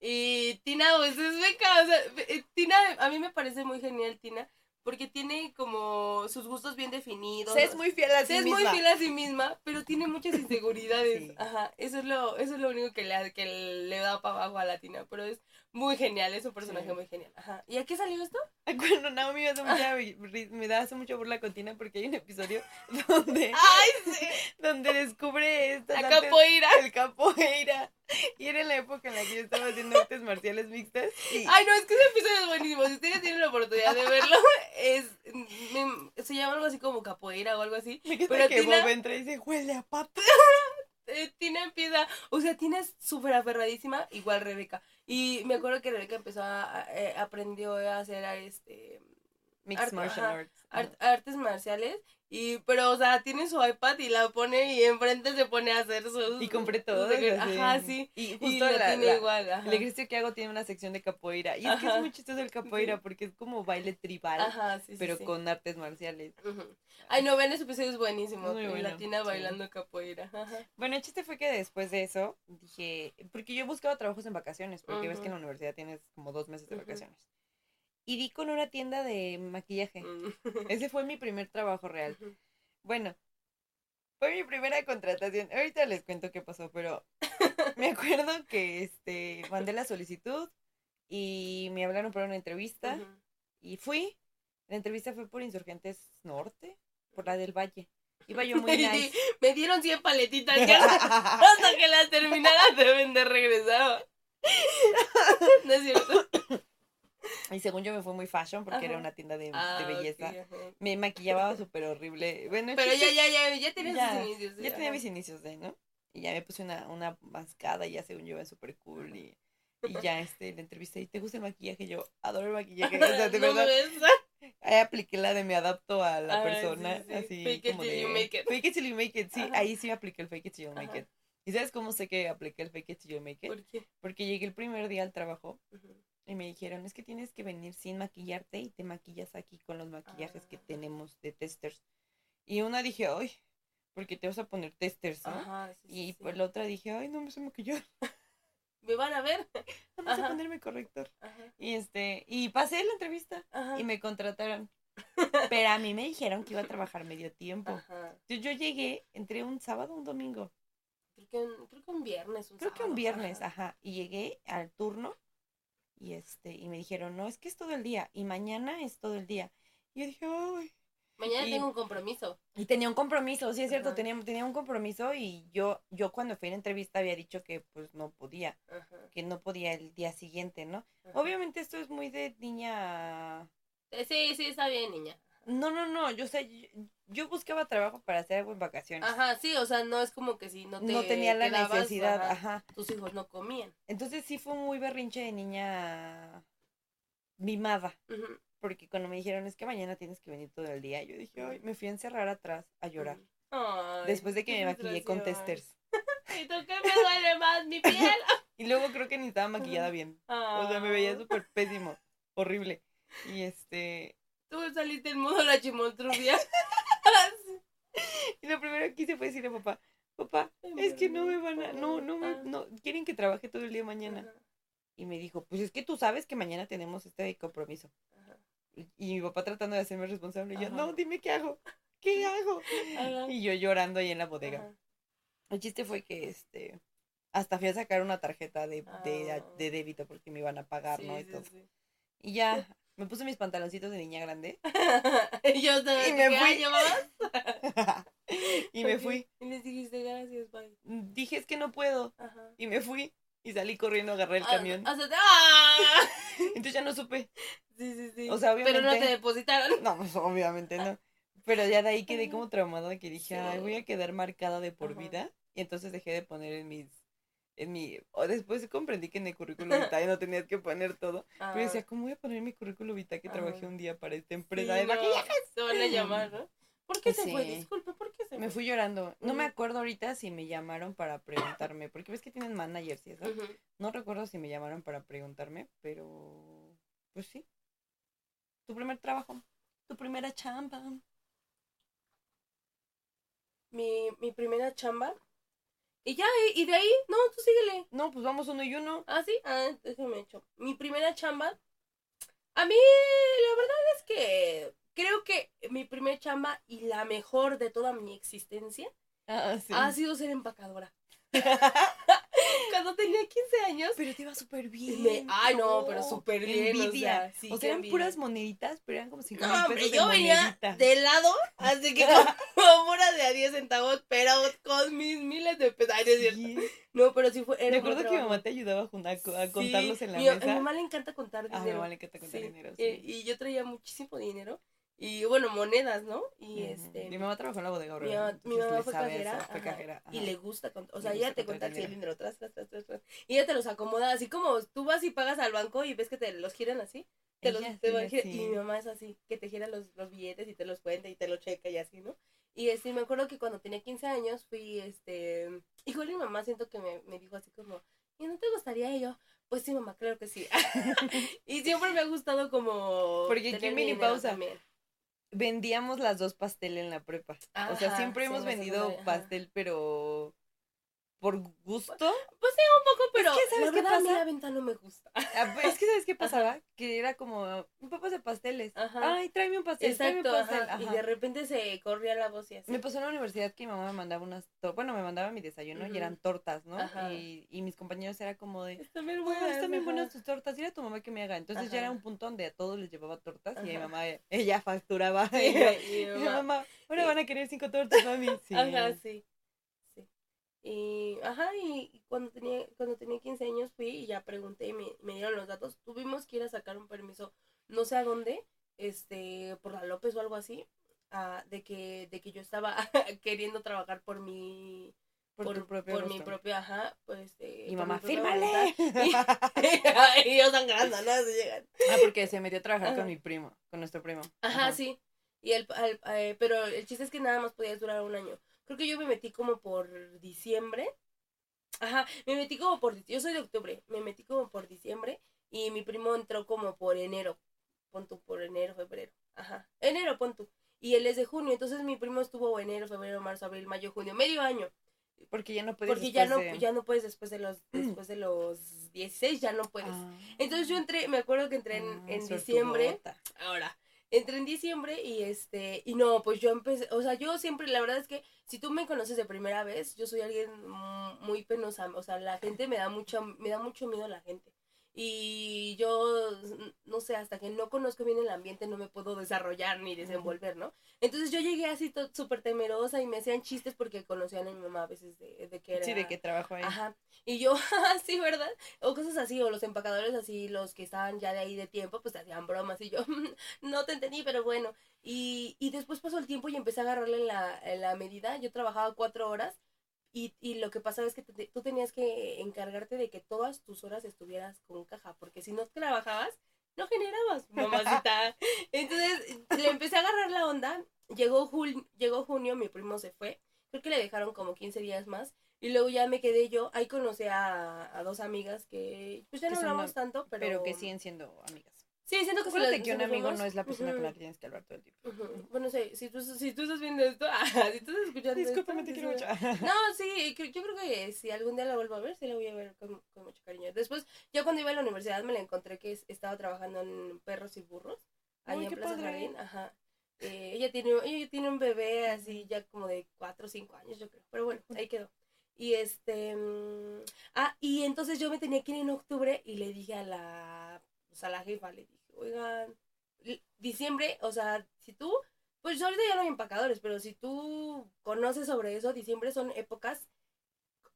Y Tina, pues es beca. O sea, eh, Tina, a mí me parece muy genial, Tina porque tiene como sus gustos bien definidos. Se es muy fiel a sí misma. es muy fiel a sí misma, pero tiene muchas inseguridades. Ajá, eso es lo eso es lo único que le que le da para abajo a Latina, pero es muy genial, es un personaje muy genial. Ajá. ¿Y a qué salió esto? Bueno, Naomi me, hace mucha, me da hace mucho burla con Tina porque hay un episodio donde Ay, sí. donde descubre esta la capoeira. El capoeira. Y era en la época en la que yo estaba haciendo artes marciales mixtas. Ay, no, es que ese episodio es buenísimo. Si ustedes tienen la oportunidad de verlo, es se llama algo así como capoeira o algo así. Me pero que. Bob entra y dice, huele a pata. Eh, Tina empieza, o sea, Tina es súper aferradísima, igual Rebeca. Y me acuerdo que Rebeca empezó a, eh, aprendió a hacer este... Mixed martial arts. artes marciales y, pero, o sea, tiene su iPad y la pone y enfrente se pone a hacer sus... Y compré todo. Ajá, sí. Y justo la, tiene igual, el ejercicio que hago tiene una sección de capoeira. Y es que es muy chistoso el capoeira porque es como baile tribal, ajá, sí, pero con artes marciales. Ay, no, ven, ese episodio es buenísimo. Muy bueno, Latina bailando capoeira. Bueno, el chiste fue que después de eso dije... Porque yo buscaba trabajos en vacaciones, porque ves que en la universidad tienes como dos meses de vacaciones y di con una tienda de maquillaje. Mm. Ese fue mi primer trabajo real. Bueno, fue mi primera contratación. Ahorita les cuento qué pasó, pero me acuerdo que este mandé la solicitud y me hablaron para una entrevista y fui. La entrevista fue por Insurgentes Norte, por la del Valle. Iba yo muy nice. Me dieron 100 paletitas hasta que las terminara deben de regresar. ¿No es cierto? Y según yo me fue muy fashion porque era una tienda de, ah, belleza. me maquillaba súper horrible. Bueno, Pero ya, ya, ya, ya tenía mis inicios. Ya, tenía mis inicios de, ¿no? Y ya me puse una, una mascada y ya según yo era súper cool y, y ya este, la entrevisté y ¿te gusta el maquillaje? Yo adoro el maquillaje. O sea, de verdad. Ahí apliqué la de me adapto a la persona. Así fake it till you make it. Fake it till you make it. Sí, ahí sí apliqué el fake it till you make it. ¿Y sabes cómo sé que apliqué el fake it till you make it? ¿Por qué? Porque llegué el primer día al trabajo y me dijeron, es que tienes que venir sin maquillarte y te maquillas aquí con los maquillajes que ah. tenemos de testers. Y una dije, ay, porque te vas a poner testers, ¿no? y por la otra dije, ay, no me sé maquillar. me van a ver. Vamos a ponerme corrector. Y este, y pasé la entrevista y me contrataron. Pero a mí me dijeron que iba a trabajar medio tiempo. Yo, yo llegué, entre un sábado un domingo. Creo que, creo que un viernes. Un creo que un viernes, ajá. Y llegué al turno y este, y me dijeron, no, es que es todo el día, y mañana es todo el día. Y yo dije, ay. Mañana tengo un compromiso. Y tenía un compromiso, sí es cierto, tenía, tenía un compromiso y yo, yo cuando fui a la entrevista había dicho que pues no podía, que no podía el día siguiente, ¿no? Obviamente esto es muy de niña. Sí, sí, está bien, niña. No, no, no, yo sé, yo, buscaba trabajo para hacer algo en vacaciones. Ajá, sí, o sea, no es como que si no te No tenía la necesidad, ajá, Tus hijos no comían. Entonces sí fue muy berrinche de niña mimada. Porque cuando me dijeron, es que mañana tienes que venir todo el día, yo dije, ay, me fui a encerrar atrás a llorar. Después de que me maquillé con testers. ¿Y tú qué me duele más, mi piel? y luego creo que ni estaba maquillada bien. O sea, me veía súper pésimo, horrible. Y este, Tú saliste en modo la chimontrubia. y lo primero que hice fue decirle a papá, papá, es que no me van a, no, no, me, no, quieren que trabaje todo el día mañana. Y me dijo, pues es que tú sabes que mañana tenemos este compromiso. Y, mi papá tratando de hacerme responsable. Y yo, no, dime qué hago. ¿Qué hago? Y yo llorando ahí en la bodega. El chiste fue que este hasta fui a sacar una tarjeta de, de, ah. de débito porque me iban a pagar, ¿no? Y, todo. y ya me puse mis pantaloncitos de niña grande. y yo y me fui. y me fui. Y les dijiste gracias, bye. Dije es que no puedo. Y me fui. Y salí corriendo, agarré el ah, camión. ¡Ah! Entonces ya no supe. Sí, sí, sí. O sea, obviamente. Pero no te depositaron. No, pues, obviamente no. Pero ya de ahí quedé como traumada que dije, ay, voy a quedar marcada de por vida. Y entonces dejé de poner en mis en mi o después comprendí que en el currículum vitae no tenías que poner todo pero decía ah. cómo voy a poner en mi currículum vitae que trabajé un día para esta empresa de maquillajes se van a llamar ¿no? ¿Por qué se fue? Disculpe, ¿por qué se fue? Me fui llorando. No me acuerdo ahorita si me llamaron para preguntarme, porque ves que tienen managers y eso. No recuerdo si me llamaron para preguntarme, pero pues sí. Tu primer trabajo, tu primera chamba. Mi, mi primera chamba y ya, y de ahí, no, tú síguele. No, pues vamos uno y uno. ¿Ah, sí? Ah, déjame hecho. Mi primera chamba. A mí, la verdad es que creo que mi primera chamba y la mejor de toda mi existencia ah, ha sido ser empacadora. Cuando tenía 15 años. Pero te iba súper bien. ay, no, pero súper bien. O sea, o sea eran puras moneditas, pero eran como 50 no, pesos. yo venía de lado, así que como pura de a 10 centavos, pero con mis miles de pesos. Ay, no es cierto. No, pero sí fue. Era Recuerdo que mi mamá te ayudaba a, contarlos en la mesa. A mi mamá le encanta contar dinero. A mi mamá le encanta contar dinero. Sí. y yo traía muchísimo dinero y bueno, monedas, ¿no? Y este. Mi mamá trabajó en la bodega Mi mamá, mi mamá fue cajera. Y le gusta, o sea, ella te cuenta el cilindro, tras, tras, tras, tras, Y ella te los acomoda, así como tú vas y pagas al banco y ves que te los giran así. Te los, te Y mi mamá es así, que te gira los, los billetes y te los cuenta y te los checa y así, ¿no? Y este, me acuerdo que cuando tenía 15 años fui, este, igual mi mamá siento que me, me dijo así como, ¿y no te gustaría? Yo, pues sí, mamá, claro que sí. y siempre me ha gustado como... Porque aquí mini pausa. También vendíamos las dos pastel en la prepa. o sea, siempre hemos vendido pastel, pero por gusto. Pues sí, un poco, pero es que, ¿sabes qué pasa? la venta no me gusta. Ah, pues, es que ¿sabes qué pasaba? Que era como, un papá de pasteles. Ajá. Ay, tráeme un pastel, Exacto, tráeme un pastel. Y de repente se corría la voz y así. Me pasó en la universidad que mi mamá me mandaba unas, bueno, me mandaba mi desayuno y eran tortas, ¿no? Y, y, mis compañeros era como de, están bien buenas, están bien buenas tus tortas, dile a tu mamá que me haga. Entonces ya era un punto donde a todos les llevaba tortas y a mi mamá, ella facturaba. Sí, y, mi mamá, ahora van a querer cinco tortas, mami. Sí. Ajá, sí. Y, ajá, y cuando tenía, cuando tenía 15 años fui y ya pregunté y me, me dieron los datos. Tuvimos que ir a sacar un permiso, no sé a dónde, este, por la López o algo así, ah, de que, de que yo estaba queriendo trabajar por mi, por, tu propio por mi propio, ajá, pues este. Y mamá, fírmale. Y, ellos sangrando, ¿no? Se llegan. Ah, porque se metió a trabajar con mi primo, con nuestro primo. Ajá, sí. Y el, eh, pero el chiste es que nada más podías durar un año. Creo que yo me metí como por diciembre. Ajá, me metí como por. Yo soy de octubre. Me metí como por diciembre. Y mi primo entró como por enero. Pon por enero, febrero. Ajá. Enero, pon Y él es de junio. Entonces mi primo estuvo enero, febrero, marzo, abril, mayo, junio. Medio año. Porque ya no puedes. Porque ya no, ya no puedes después de los después de los 16, ya no puedes. Ah. Entonces yo entré, me acuerdo que entré en, en diciembre. Ahora, entré en diciembre y este, y no, pues yo empecé, o sea, yo siempre, la verdad es que si tú me conoces de primera vez, yo soy alguien muy penosa, o sea, la gente me da mucho, me da mucho miedo la gente. Y yo, no sé, hasta que no conozco bien el ambiente no me puedo desarrollar ni desenvolver, ¿no? Entonces yo llegué así súper temerosa y me hacían chistes porque conocían a mi mamá a veces de, de que era... Sí, de que trabajo ahí. Ajá. Y yo, sí, ¿verdad? O cosas así, o los empacadores así, los que estaban ya de ahí de tiempo, pues hacían bromas y yo, no te entendí, pero bueno. Y, y después pasó el tiempo y empecé a agarrarle la, la medida. Yo trabajaba cuatro horas y, y lo que pasaba es que tú tenías que encargarte de que todas tus horas estuvieras con caja, porque si no trabajabas, no generabas, mamacita. Entonces le empecé a agarrar la onda. Llegó, jul llegó junio, mi primo se fue. Creo que le dejaron como 15 días más. Y luego ya me quedé yo. Ahí conocí a, a dos amigas que pues ya no hablamos tanto, pero... Pero que siguen siendo amigas. Sí, siento que Acuérdate que un amigo no es la persona con la que tienes que hablar todo el tiempo. Bueno, sí, si tú, si tú estás viendo esto, si tú estás escuchando Discúlpame, te quiero mucho. No, sí, yo creo que si algún día la vuelvo a ver, sí la voy a ver con, con mucho cariño. Después, yo cuando iba a la universidad me la encontré que estaba trabajando en perros y burros. Ahí en Plaza Jardín, ajá. Eh, ella, tiene, ella tiene un bebé así ya como de 4 o 5 años, yo creo. Pero bueno, ahí quedó. Y este. Mm, ah, y entonces yo me tenía que ir en octubre y le dije a la. Pues a la jefa, le dije, oigan, diciembre, o sea, si tú. Pues ahorita ya no hay empacadores, pero si tú conoces sobre eso, diciembre son épocas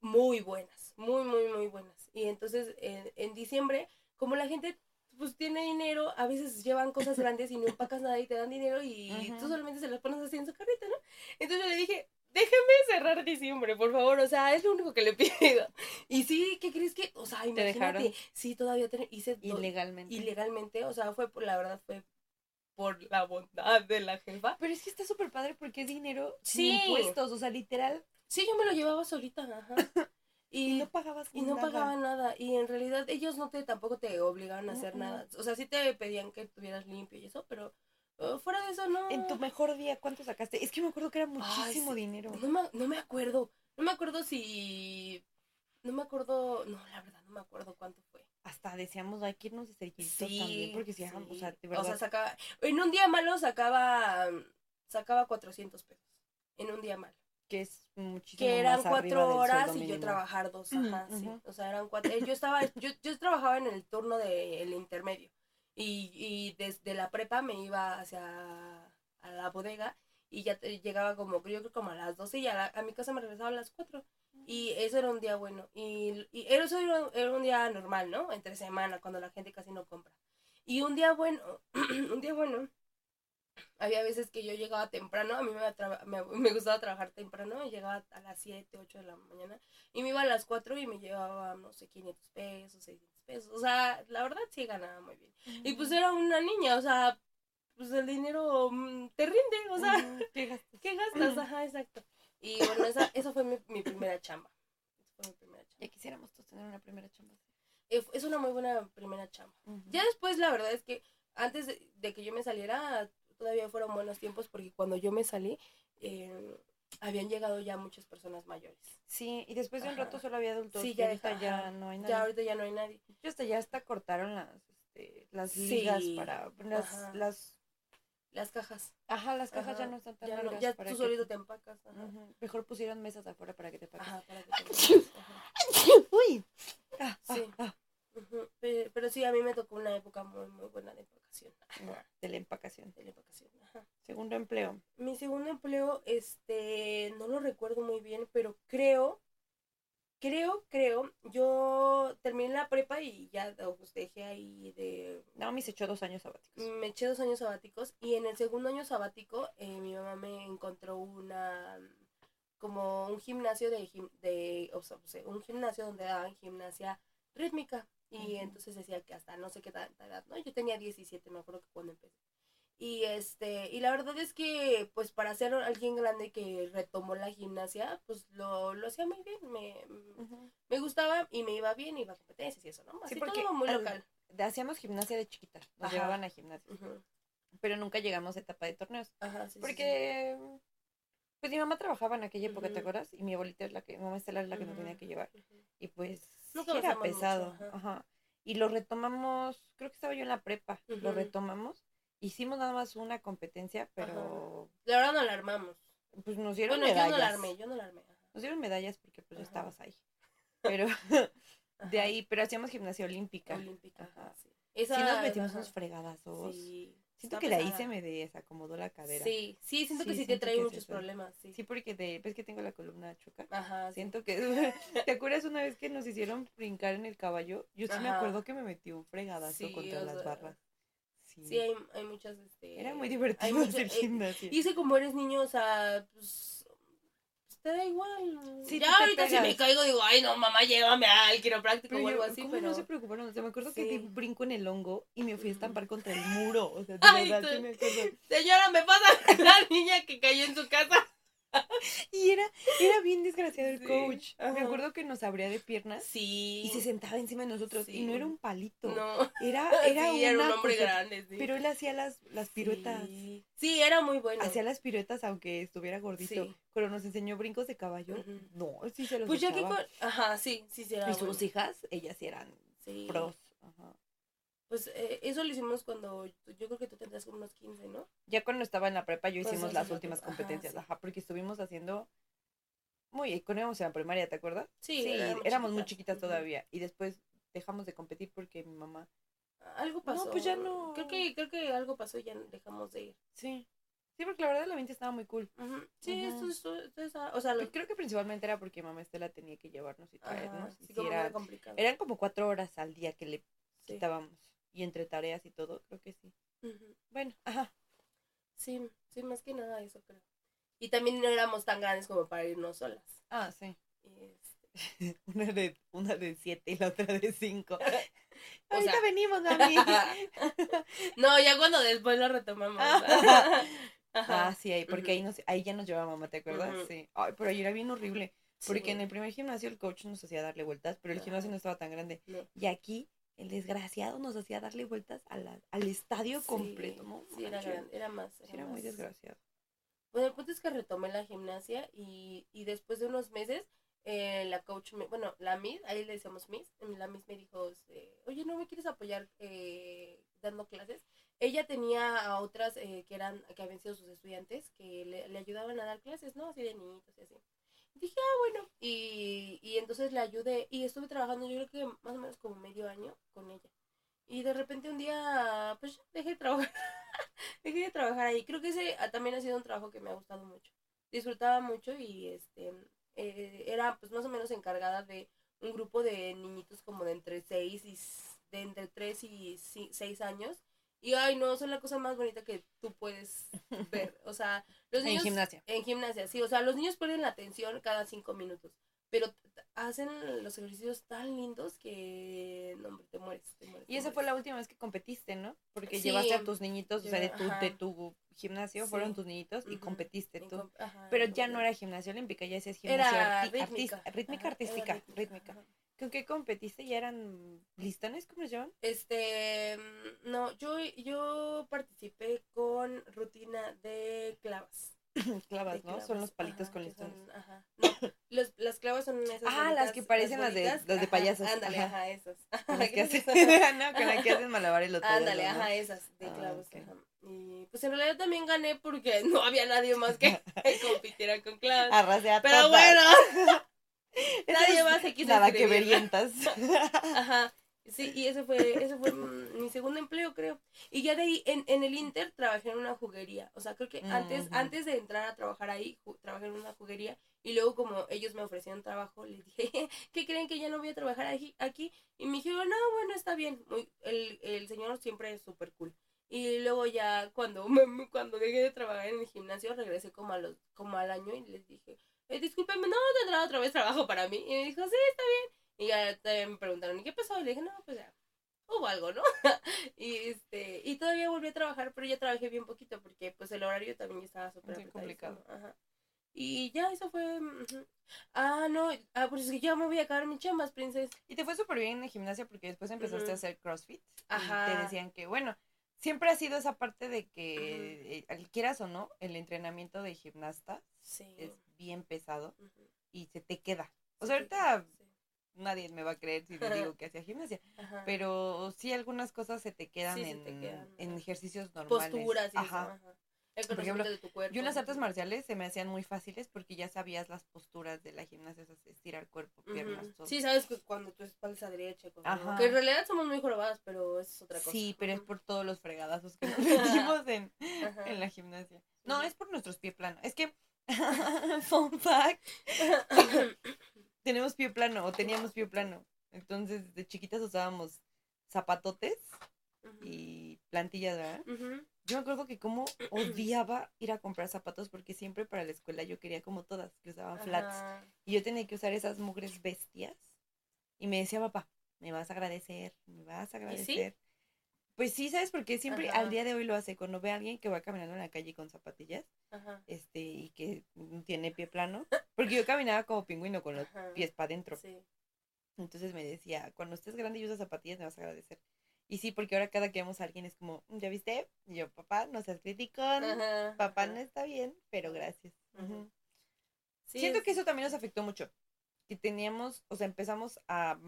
muy buenas, muy, muy, muy buenas. Y entonces en, en diciembre, como la gente pues tiene dinero, a veces llevan cosas grandes y no empacas nada y te dan dinero y tú solamente se las pones así en su carreta, ¿no? Entonces yo le dije, déjeme cerrar diciembre, por favor, o sea, es lo único que le pido. Y sí, ¿qué crees que? O sea, imagínate, sí, todavía hice ilegalmente. Ilegalmente, o sea, fue por, la verdad fue por la bondad de la jefa. Pero es que está súper padre porque es dinero sin impuestos, o sea, literal. Sí, yo me lo llevaba solita, ajá. Y, no pagabas y no pagaban nada y en realidad ellos no te tampoco te obligaban a hacer nada o sea sí te pedían que estuvieras limpio y eso pero fuera de eso no en tu mejor día cuánto sacaste es que me acuerdo que era muchísimo dinero. No me, no me acuerdo. No me acuerdo si no me acuerdo no la verdad no me acuerdo cuánto fue. Hasta decíamos hay que irnos de cerquitos sí, también porque si o sea de verdad o sea sacaba en un día malo sacaba sacaba 400 pesos en un día malo. Que es muchísimo que eran cuatro horas y yo trabajar dos ajá sí. o sea eran cuatro eh, yo estaba yo, yo trabajaba en el turno del intermedio y, y desde la prepa me iba hacia a la bodega y ya llegaba como yo creo como a las 12 y a, a mi casa me regresaba a las 4 y eso era un día bueno. Y, y eso era, era un día normal no entre semana cuando la gente casi no compra. Y un día bueno un día bueno había veces que yo llegaba temprano, a mí me, me, gustaba trabajar temprano, llegaba a las 7, 8 de la mañana y me iba a las 4 y me llevaba, no sé, 500 pesos, 600 pesos, o sea, la verdad sí ganaba muy bien. Y pues era una niña, o sea, pues el dinero mm, te rinde, o sea, ¿qué gastas? ¿Qué gastas? Ajá, exacto. Y bueno, esa, esa fue mi, mi primera chamba. Esa fue mi primera chamba. Ya quisiéramos todos tener una primera chamba. Es una muy buena primera chamba. Ya después, la verdad es que antes de que yo me saliera, todavía fueron buenos tiempos porque cuando yo me salí, eh, habían llegado ya muchas personas mayores. Sí, y después de un rato solo había adultos. Sí, ya, ahorita ya no hay nadie. Ya ahorita ya no hay nadie. Ya hasta ya hasta cortaron las, este, las ligas para las, las, las cajas. Ajá, las cajas ya no están tan ya largas. ya tú solito te empacas. Mejor pusieron mesas afuera para que te pagues. Ajá, para que te Uy. Ah, sí. Ah, ah. Pero, sí, a mí me tocó una época muy, muy buena de empacación. De la empacación. De la empacación, Segundo empleo. Mi segundo empleo, este, no lo recuerdo muy bien, pero creo, creo, creo, yo terminé la prepa y ya pues, dejé ahí de... No, me echó dos años sabáticos. Me eché dos años sabáticos y en el segundo año sabático eh, mi mamá me encontró una como un gimnasio de, de o sea, un gimnasio donde daban gimnasia rítmica y entonces decía que hasta no sé qué tanta edad, ¿no? Yo tenía 17, me acuerdo que cuando empecé. Y este, y la verdad es que pues para ser alguien grande que retomó la gimnasia, pues lo, lo hacía muy bien, me, me gustaba y me iba bien, iba a competencias y eso, ¿no? Así sí, porque todo muy local. hacíamos gimnasia de chiquita, nos llevaban a gimnasia. Pero nunca llegamos a etapa de torneos. Ajá, sí, porque pues mi mamá trabajaba en aquella época, ¿te acuerdas? Y mi abuelita es la que, mi mamá Estela es la que nos tenía que llevar. Y pues era pesado. ajá. Y lo retomamos, creo que estaba yo en la prepa, lo retomamos. Hicimos nada más una competencia, pero... La verdad no la armamos. Pues nos dieron medallas. yo no la armé, yo no la armé. Nos dieron medallas porque pues estabas ahí. Pero de ahí, pero hacíamos gimnasia olímpica. Olímpica, ajá. Sí. Esa, sí nos metimos unos fregadazos. Sí. Siento que de ahí se me desacomodó la cadera. Sí, sí, siento que sí te trae muchos problemas. Sí. sí, porque de, ves que tengo la columna choca. Ajá. Siento que. ¿Te acuerdas una vez que nos hicieron brincar en el caballo? Yo sí me acuerdo que me metí un fregadazo contra las barras. Sí, hay, hay muchas. Este, Era muy divertido hacer eh, gimnasia. Y como eres niño, o sea, pues te da igual. ya ahorita si me caigo digo, ay no, mamá, llévame al quiropráctico o algo así, ¿cómo pero... no se preocuparon? O sea, me acuerdo que di brinco en el hongo y me fui a estampar contra el muro. O sea, de verdad, sí me acuerdo. Señora, me pasa la niña que cayó en su casa. y era, era bien desgraciado el coach. Me acuerdo que nos abría de piernas. Sí. Y se sentaba encima de nosotros. Y no era un palito. No. Era, era, un hombre grande. Pero él hacía las, las piruetas. Sí. era muy bueno. Hacía las piruetas aunque estuviera gordito. Pero nos enseñó brincos de caballo. No, sí se los Pues ya que con... Ajá, sí, sí, sí Y sus hijas, ellas eran pros. Ajá. Pues eh, eso lo hicimos cuando yo creo que tú tendrías como unos 15, ¿no? Ya cuando estaba en la prepa yo pues hicimos las últimas competencias, ajá, porque estuvimos haciendo muy cuando íbamos en la primaria, ¿te acuerdas? Sí, éramos, muy chiquitas todavía y después dejamos de competir porque mi mamá algo pasó. No, pues ya no. Creo que creo que algo pasó y ya dejamos de ir. Sí. Sí, porque la verdad la mente estaba muy cool. Sí, esto, esto, esto, o sea, creo que principalmente era porque mamá Estela tenía que llevarnos y traernos. sí, era, complicado. Eran como cuatro horas al día que le quitábamos y entre tareas y todo, creo que sí. Bueno, ajá. Sí, sí, más que nada eso creo. Y también no éramos tan grandes como para irnos solas. Ah, sí. Este... una, de, una de siete y la otra de cinco. Ahorita venimos, mami. no, ya cuando después lo retomamos. Ah, sí, ahí, porque ahí, nos, ahí ya nos llevaba mamá, ¿te acuerdas? Sí. Ay, pero ahí era bien horrible. Porque en el primer gimnasio el coach nos hacía darle vueltas, pero el gimnasio no estaba tan grande. Y aquí el desgraciado nos hacía darle vueltas al estadio completo, ¿no? Sí, era, era más. Era, muy desgraciado. Bueno, el punto es que retomé la gimnasia y, y después de unos meses, eh, la coach, me, bueno, la Miss, ahí le decíamos Miss, la Miss me dijo, este, oye, ¿no me quieres apoyar eh, dando clases? Ella tenía a otras eh, que eran, que habían sido sus estudiantes, que le, le ayudaban a dar clases, ¿no? Así de niñitos y así dije, ah, bueno, y, y entonces le ayudé y estuve trabajando yo creo que más o menos como medio año con ella. Y de repente un día, pues dejé de trabajar, dejé de trabajar ahí. Creo que ese también ha sido un trabajo que me ha gustado mucho. Disfrutaba mucho y este eh, era pues más o menos encargada de un grupo de niñitos como de entre 6 y de entre 3 y 6 años y ay, no, son la cosa más bonita que tú puedes ver. O sea, los niños. En gimnasia. En gimnasia, sí. O sea, los niños pierden la atención cada cinco minutos. Pero hacen los ejercicios tan lindos que. No, hombre, te mueres, te mueres. Y esa fue la última vez que competiste, ¿no? Porque llevaste a tus niñitos, o sea, de tu, de tu gimnasio fueron tus niñitos y competiste tú. Pero ya no era gimnasia olímpica, ya hacías gimnasia era rítmica. rítmica artística, rítmica. ¿Con qué competiste? ¿Ya eran listones? ¿Cómo se llaman? Este, mm, no, yo, yo participé con rutina de clavas. clavas, ¿no? son los palitos con listones. ajá. No, los, las clavas son esas. Ah, las que parecen las, de, las de payasos. Ándale, ajá, esas. Con las que hacen, no, con las que hacen malabar el otro. Ándale, ajá, esas, de ah, clavos. Y pues en realidad también gané porque no había nadie más que compitiera con clavas. Arrasé a Pero bueno. Nadie más se quiso Nada que verientas. Ajá. Sí, y ese fue, ese fue mi segundo empleo, creo. Y ya de ahí, en, en el Inter, trabajé en una juguería. O sea, creo que antes, antes de entrar a trabajar ahí, trabajé en una juguería. Y luego, como ellos me ofrecían trabajo, les dije, ¿qué creen que ya no voy a trabajar aquí? aquí? Y me dijeron, no, bueno, está bien. Muy, el, el señor siempre es súper cool. Y luego ya, cuando, cuando dejé de trabajar en el gimnasio, regresé como, a los, como al año y les dije, eh, discúlpeme, ¿no tendrá otra vez trabajo para mí? Y me dijo, sí, está bien. Y ya me preguntaron, ¿y qué pasó? Y le dije, no, pues ya, hubo algo, ¿no? y este, y todavía volví a trabajar, pero ya trabajé bien poquito porque pues el horario también estaba súper complicado. Ajá. Y ya, eso fue. Ah, no, ah, pues es que ya me voy a acabar mis chambas, princesa. Y te fue súper bien en gimnasia porque después empezaste a hacer CrossFit. Ajá. Y te decían que, bueno, siempre ha sido esa parte de que, eh, quieras o no, el entrenamiento de gimnasta es bien pesado y se te queda. O sea, ahorita nadie me va a creer si le digo que hacía gimnasia, pero sí algunas cosas se te quedan, en, ejercicios normales. Posturas y Ajá. Por ejemplo, de tu cuerpo. Yo en las artes marciales se me hacían muy fáciles porque ya sabías las posturas de la gimnasia, estirar cuerpo, piernas, todo. Sí, sabes que cuando tu espalda a derecha, que en realidad somos muy jorobadas, pero es otra cosa. Sí, pero es por todos los fregadazos que nos metimos en, en la gimnasia. No, es por nuestros pies planos. Es que, fun fact, tenemos pie plano o teníamos pie plano. Entonces, de chiquitas usábamos zapatotes y plantillas, ¿verdad? Yo me acuerdo que como odiaba ir a comprar zapatos porque siempre para la escuela yo quería como todas, que usaban flats. Y yo tenía que usar esas mugres bestias. Y me decía papá, me vas a agradecer, me vas a agradecer. Pues sí, ¿sabes? Porque siempre al día de hoy lo hace. Cuando ve a alguien que va caminando en la calle con zapatillas, Ajá. este, y que tiene pie plano. Porque yo caminaba como pingüino con los pies para adentro. Sí. Entonces me decía, cuando estés grande y usas zapatillas, me vas a agradecer. Y sí, porque ahora cada que vemos a alguien es como, ¿ya viste? Y yo, papá, no seas crítico, papá no está bien, pero gracias. Siento que eso también nos afectó mucho. Que teníamos, o sea, empezamos a,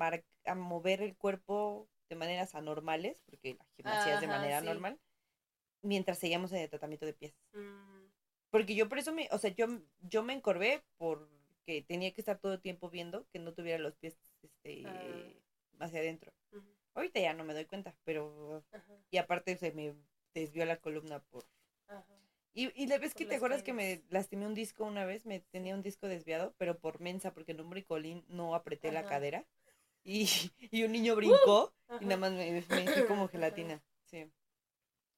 a mover el cuerpo de maneras anormales, porque la gimnasia es de manera normal, mientras seguíamos en el tratamiento de pies. Mm. Porque yo por eso me, o sea, yo, yo me encorvé porque tenía que estar todo el tiempo viendo que no tuviera los pies este, ah. hacia adentro. Ahorita ya no me doy cuenta, pero... Y aparte se me desvió la columna por... Y, y la vez que te acuerdas que me lastimé un disco una vez, me tenía un disco desviado, pero por mensa, porque en un bricolín no apreté la cadera. Y, y un niño brincó y nada más me, me como gelatina. Sí.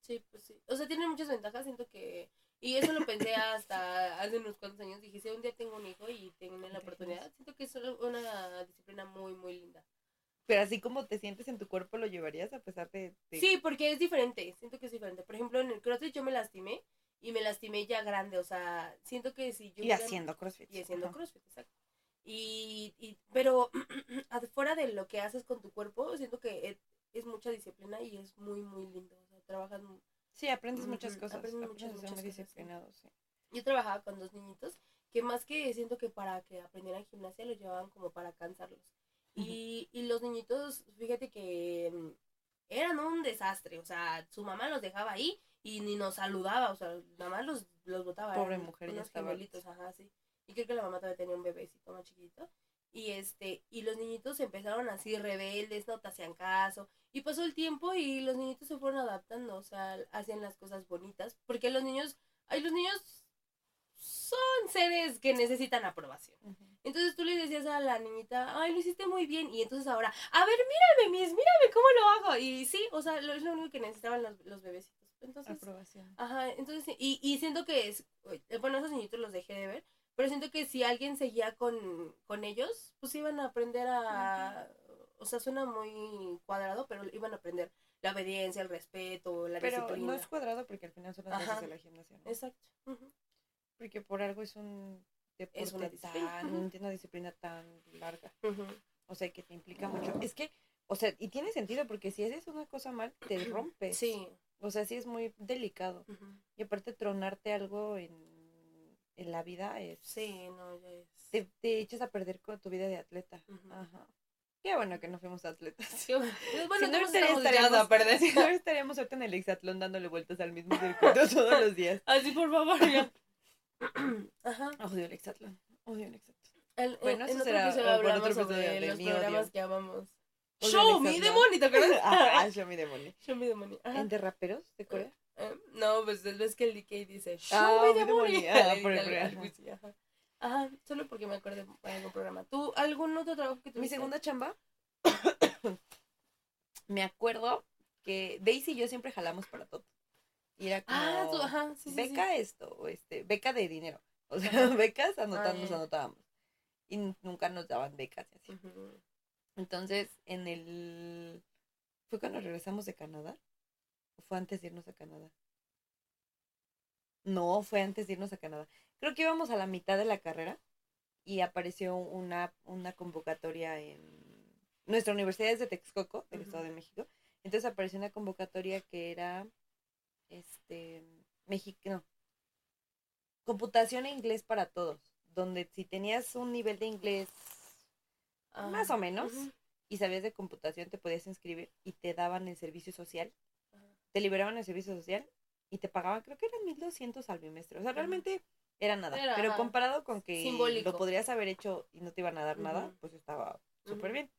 Sí, pues sí. O sea, tiene muchas ventajas, siento que... Y eso lo pensé hasta hace unos cuantos años. Dije, si un día tengo un hijo y tengo la oportunidad, siento que es una disciplina muy, muy linda. Pero así como te sientes en tu cuerpo, ¿lo llevarías a pesar de, Sí, porque es diferente, siento que es diferente. Por ejemplo, en el CrossFit yo me lastimé y me lastimé ya grande, o sea, siento que si yo... Y haciendo CrossFit. Y haciendo CrossFit, exacto. Y, y pero fuera de lo que haces con tu cuerpo, siento que es, mucha disciplina y es muy, muy lindo. O sea, trabajas... Sí, aprendes muchas cosas. Aprendes muchas, muchas disciplinado, sí. Yo trabajaba con dos niñitos que más que siento que para que aprendieran gimnasia los llevaban como para cansarlos. Y, y los niñitos, fíjate que mm, eran un desastre, o sea, su mamá los dejaba ahí y ni nos saludaba, o sea, nada más los, los botaba. Pobre mujer, ya estaba. ajá, sí. Y creo que la mamá todavía tenía un bebecito más chiquito. Y este, y los niñitos empezaron así rebeldes, no te hacían caso. Y pasó el tiempo y los niñitos se fueron adaptando, o sea, hacían las cosas bonitas. Porque los niños, ay, los niños son seres que necesitan aprobación. Entonces tú le decías a la niñita, ay, lo hiciste muy bien. Y entonces ahora, a ver, mírame, Miss, mírame cómo lo hago. Y sí, o sea, lo, es lo único que necesitaban los, los bebecitos. Entonces, Aprobación. Ajá, entonces, y, y siento que es, bueno, esos niñitos los dejé de ver, pero siento que si alguien seguía con, con ellos, pues iban a aprender a, o sea, suena muy cuadrado, pero iban a aprender la obediencia, el respeto, la pero disciplina. no es cuadrado porque al final son las bases de la gimnasia, Exacto. Porque por algo es un es una disciplina. una disciplina tan larga. O sea, que te implica mucho. Es que, o sea, y tiene sentido porque si haces una cosa mal, te rompes. Sí. O sea, sí es muy delicado. Y aparte, tronarte algo en, en, la vida es... Sí, no, ya es... Te, te echas a perder con tu vida de atleta. Ajá. Qué bueno que no fuimos atletas. Bueno, si no, estaríamos, a perder. Si no estaríamos ahorita en el hexatlón dándole vueltas al mismo circuito todos los días. Así, por favor, ya. Ajá. Odio el Exatlón. Odio el Exatlón. El, bueno, eso será otro sobre los programas que amamos. Show Me the Money, ¿te acuerdas? ah, Show Me the Money. Show Me the Money. ¿En de raperos de Corea? Eh, no, pues es que el DK dice Show ah, Me. Ah, por el ajá. ajá, solo porque me acuerdo de algún programa. ¿Tú algún otro trabajo que tuviste? Mi segunda chamba. me acuerdo que Daisy y yo siempre jalamos para todo. Y era ah, como, ajá, sí, beca esto, o este, beca de dinero. O sea, becas anotamos, anotábamos. Y nunca nos daban becas y así. Entonces, en el... ¿Fue cuando regresamos de Canadá? ¿O fue antes de irnos a Canadá? No, fue antes de irnos a Canadá. Creo que íbamos a la mitad de la carrera y apareció una, una convocatoria en... Nuestra universidad es de Texcoco, del Estado de México. Entonces apareció una convocatoria que era este, mexicano, computación e inglés para todos, donde si tenías un nivel de inglés más o menos. y sabías de computación te podías inscribir y te daban el servicio social, te liberaban el servicio social y te pagaban, creo que eran 1200 al bimestre, o sea, realmente era nada, pero comparado con que lo podrías haber hecho y no te iban a dar nada, pues estaba súper bien.